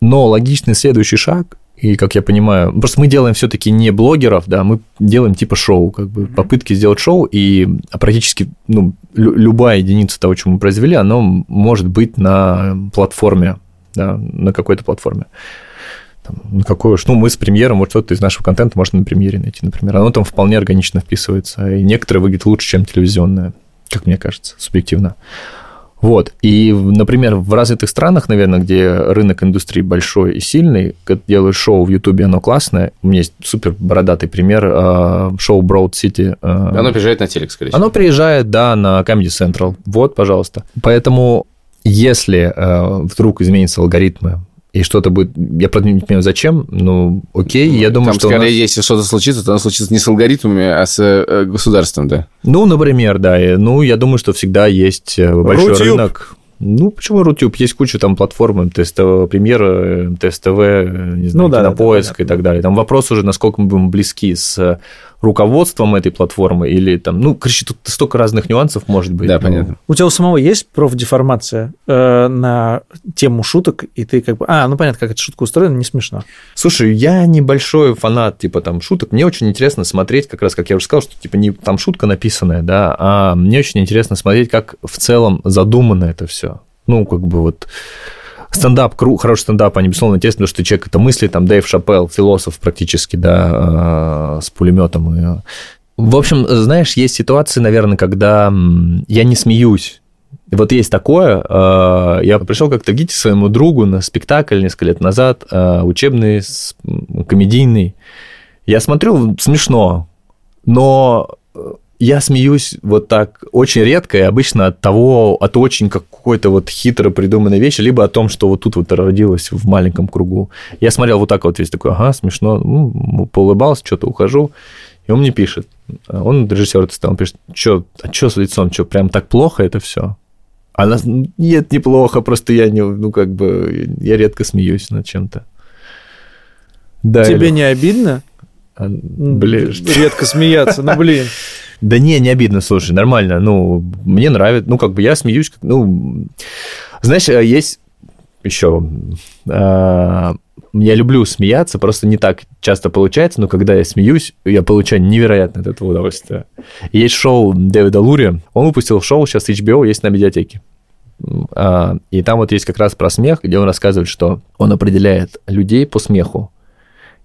Но логичный следующий шаг, и как я понимаю, просто мы делаем все-таки не блогеров, да, мы делаем типа шоу, как бы попытки сделать шоу, и практически ну, лю- любая единица того, что мы произвели, оно может быть на платформе, да, на какой-то платформе. Там, на какой уж, ну, мы с премьером, вот что-то из нашего контента можно на премьере найти, например. Оно там вполне органично вписывается, и некоторые выглядят лучше, чем телевизионное, как мне кажется, субъективно. Вот. И, например, в развитых странах, наверное, где рынок индустрии большой и сильный, когда делаешь шоу в Ютубе, оно классное. У меня есть супер бородатый пример э, шоу Broad City. э, Оно приезжает на телек, скорее всего. оно приезжает, да, на Comedy Central. Вот, пожалуйста. Поэтому, если э, вдруг изменятся алгоритмы и что-то будет... Я, правда, не понимаю, зачем, ну, окей, я думаю, Там, что... скорее, нас- если что-то случится, то оно случится не с алгоритмами, а с э, государством, да. Ну, например, да. и- Ну, я думаю, что всегда есть э, большой Рутюб. рынок. Ну, почему Рутюб? Есть куча там платформ, МТС, Премьера, МТС ТВ, э, не знаю, Ну да, да, Кинопоиск да, и так далее. Там вопрос уже, насколько мы будем близки с э, руководством этой платформы или там, ну, короче, тут столько разных нюансов может быть. Да, Ну, понятно. У тебя у самого есть профдеформация э, на тему шуток, и ты как бы... А, ну понятно, как эта шутка устроена, не смешно. Слушай, я небольшой фанат, типа, там, шуток. Мне очень интересно смотреть, как раз, как я уже сказал, что, типа, не там шутка написанная, да, а мне очень интересно смотреть, как в целом задумано это все. Ну, как бы вот стендап, кру, хороший стендап, они, безусловно, интересны, потому что человек это мысли, там, Дэйв Шапелл, философ практически, да, э, с пулеметом. И... В общем, знаешь, есть ситуации, наверное, когда я не смеюсь. Вот есть такое. э, Я пришел как-то к своему другу на спектакль несколько лет назад, э, учебный, комедийный. Я смотрю, смешно, но э, я смеюсь вот так очень редко и обычно от того, от очень какой-то вот хитро придуманной вещи, либо о том, что вот тут вот родилось в маленьком кругу. Я смотрел вот так вот весь такой, ага, смешно, ну, поулыбался, что-то ухожу, и он мне пишет, он режиссер стал, он пишет, что, а что с лицом, что, прям так плохо это все? Она, нет, неплохо, просто я не, ну, как бы, я редко смеюсь над чем-то. Да, Тебе Илюх, не обидно? а, блин, что- Редко смеяться, ну блин. Да не, не обидно, слушай, нормально. Ну, мне нравится, ну, как бы я смеюсь, ну, знаешь, э, есть еще... э, Я люблю смеяться, просто не так часто получается, но когда я смеюсь, я получаю невероятное от этого удовольствие. Есть шоу Дэвида Лури, он выпустил шоу, сейчас HBO есть на медиатеке. А, И там вот есть как раз про смех, где он рассказывает, что он определяет людей по смеху.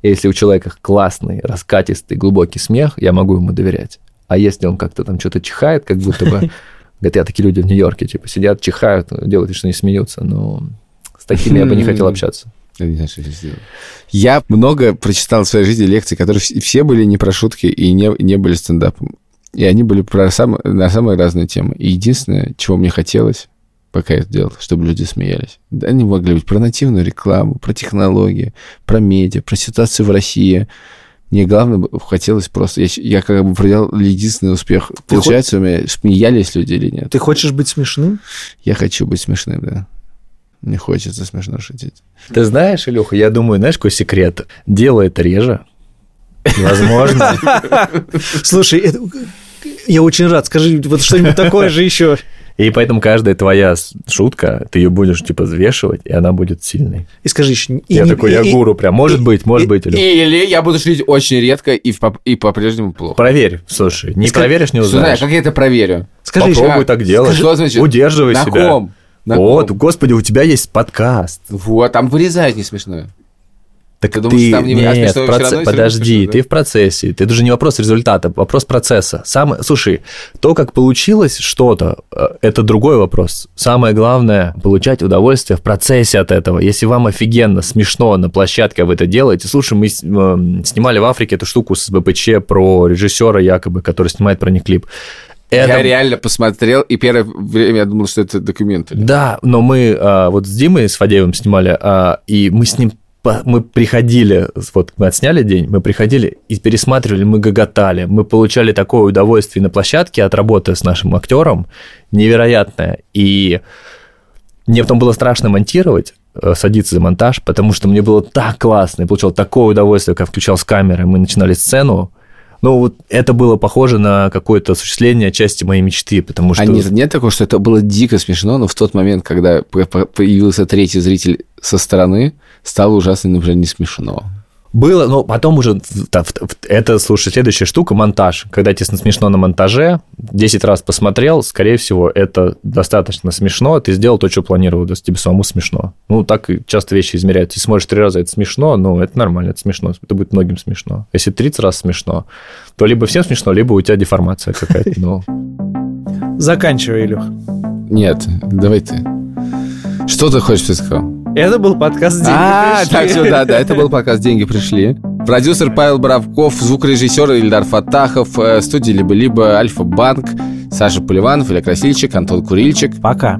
Если у человека классный, раскатистый, глубокий смех, я могу ему доверять. А если он как-то там что-то чихает, как будто бы... Говорят, я такие люди в Нью-Йорке, типа, сидят, чихают, делают что не смеются. Но с такими я бы не хотел общаться. Я не знаю, что здесь сделать. Я много прочитал в своей жизни лекций, которые вс- все были не про шутки и не, не были стендапом. И они были про сам- на самые разные темы. И единственное, чего мне хотелось, пока я это делал, чтобы люди смеялись. Да, они могли быть про нативную рекламу, про технологии, про медиа, про ситуацию в России. Мне главное хотелось просто... Я, я как бы проделал единственный успех. Получается, у меня смеялись люди или нет? Ты хочешь быть смешным? Я хочу быть смешным, да. Мне хочется смешно шутить. Ты знаешь, Илюха, я думаю, знаешь, какой секрет? Делай это реже. Возможно. Слушай, я очень рад. Скажи вот что-нибудь такое же еще. И поэтому каждая твоя шутка, ты ее будешь, типа, взвешивать, и она будет сильной. И скажи еще... и Я не- такой, я и- гуру прям. Может и- быть, может и- быть, Илюха. Или я буду шутить очень редко и, в поп- и по-прежнему плохо. Проверь, слушай, не Ска- проверишь, не Слушай, узнаешь. как я это проверю? Скажи еще. Попробуй так делать. Что значит? Удерживай На себя. ком? На Вот, ком? господи, у тебя есть подкаст. Вот, там вырезать не смешно. Так Ты ты, думаешь, там не- нет, равно, равно подожди, ты в процессе. Это даже не вопрос результата, вопрос процесса. Сам, слушай, то, как получилось что-то, э, это другой вопрос. Самое главное получать удовольствие в процессе от этого. Если вам офигенно, смешно на площадке а вы это делаете. Слушай, мы снимали в Африке эту штуку с БПЧ про режиссера якобы, который снимает про них клип. Это Я реально посмотрел, и первое время я думал, что это документы. да, но мы а, вот с Димой, с Фадеевым снимали, а, и мы с ним мы приходили, вот мы отсняли день, мы приходили и пересматривали, мы гоготали, мы получали такое удовольствие на площадке от работы с нашим актером, невероятное. И мне потом было страшно монтировать, э, садиться за монтаж, потому что мне было так классно, я получал такое удовольствие, когда включал с камеры, мы начинали сцену, ну, вот это было похоже на какое-то осуществление части моей мечты, потому что... А нет, нет такого, что это было дико смешно, но в тот момент, когда появился третий зритель со стороны, стало ужасно, например, не смешно. Было, но потом уже, это, слушай, следующая штука, монтаж. Когда тебе смешно на монтаже, 10 раз посмотрел, скорее всего, это достаточно смешно, ты сделал то, что планировал, то есть тебе самому смешно. Ну, так часто вещи измеряются. Если смотришь три раза, это смешно, ну, это нормально, это смешно, это будет многим смешно. Если 30 раз смешно, то либо всем смешно, либо у тебя деформация какая-то, ну. Заканчивай, Илюх. Нет, давай ты. Что ты хочешь, я сказал? Это был подкаст «Деньги А, пришли». так, все, да, да, это был показ «Деньги пришли». Продюсер Павел Боровков, звукорежиссер Ильдар Фатахов, э, студия «Либо-либо», Альфа-Банк, Саша Поливанов, Илья Красильчик, Антон Курильчик. Пока.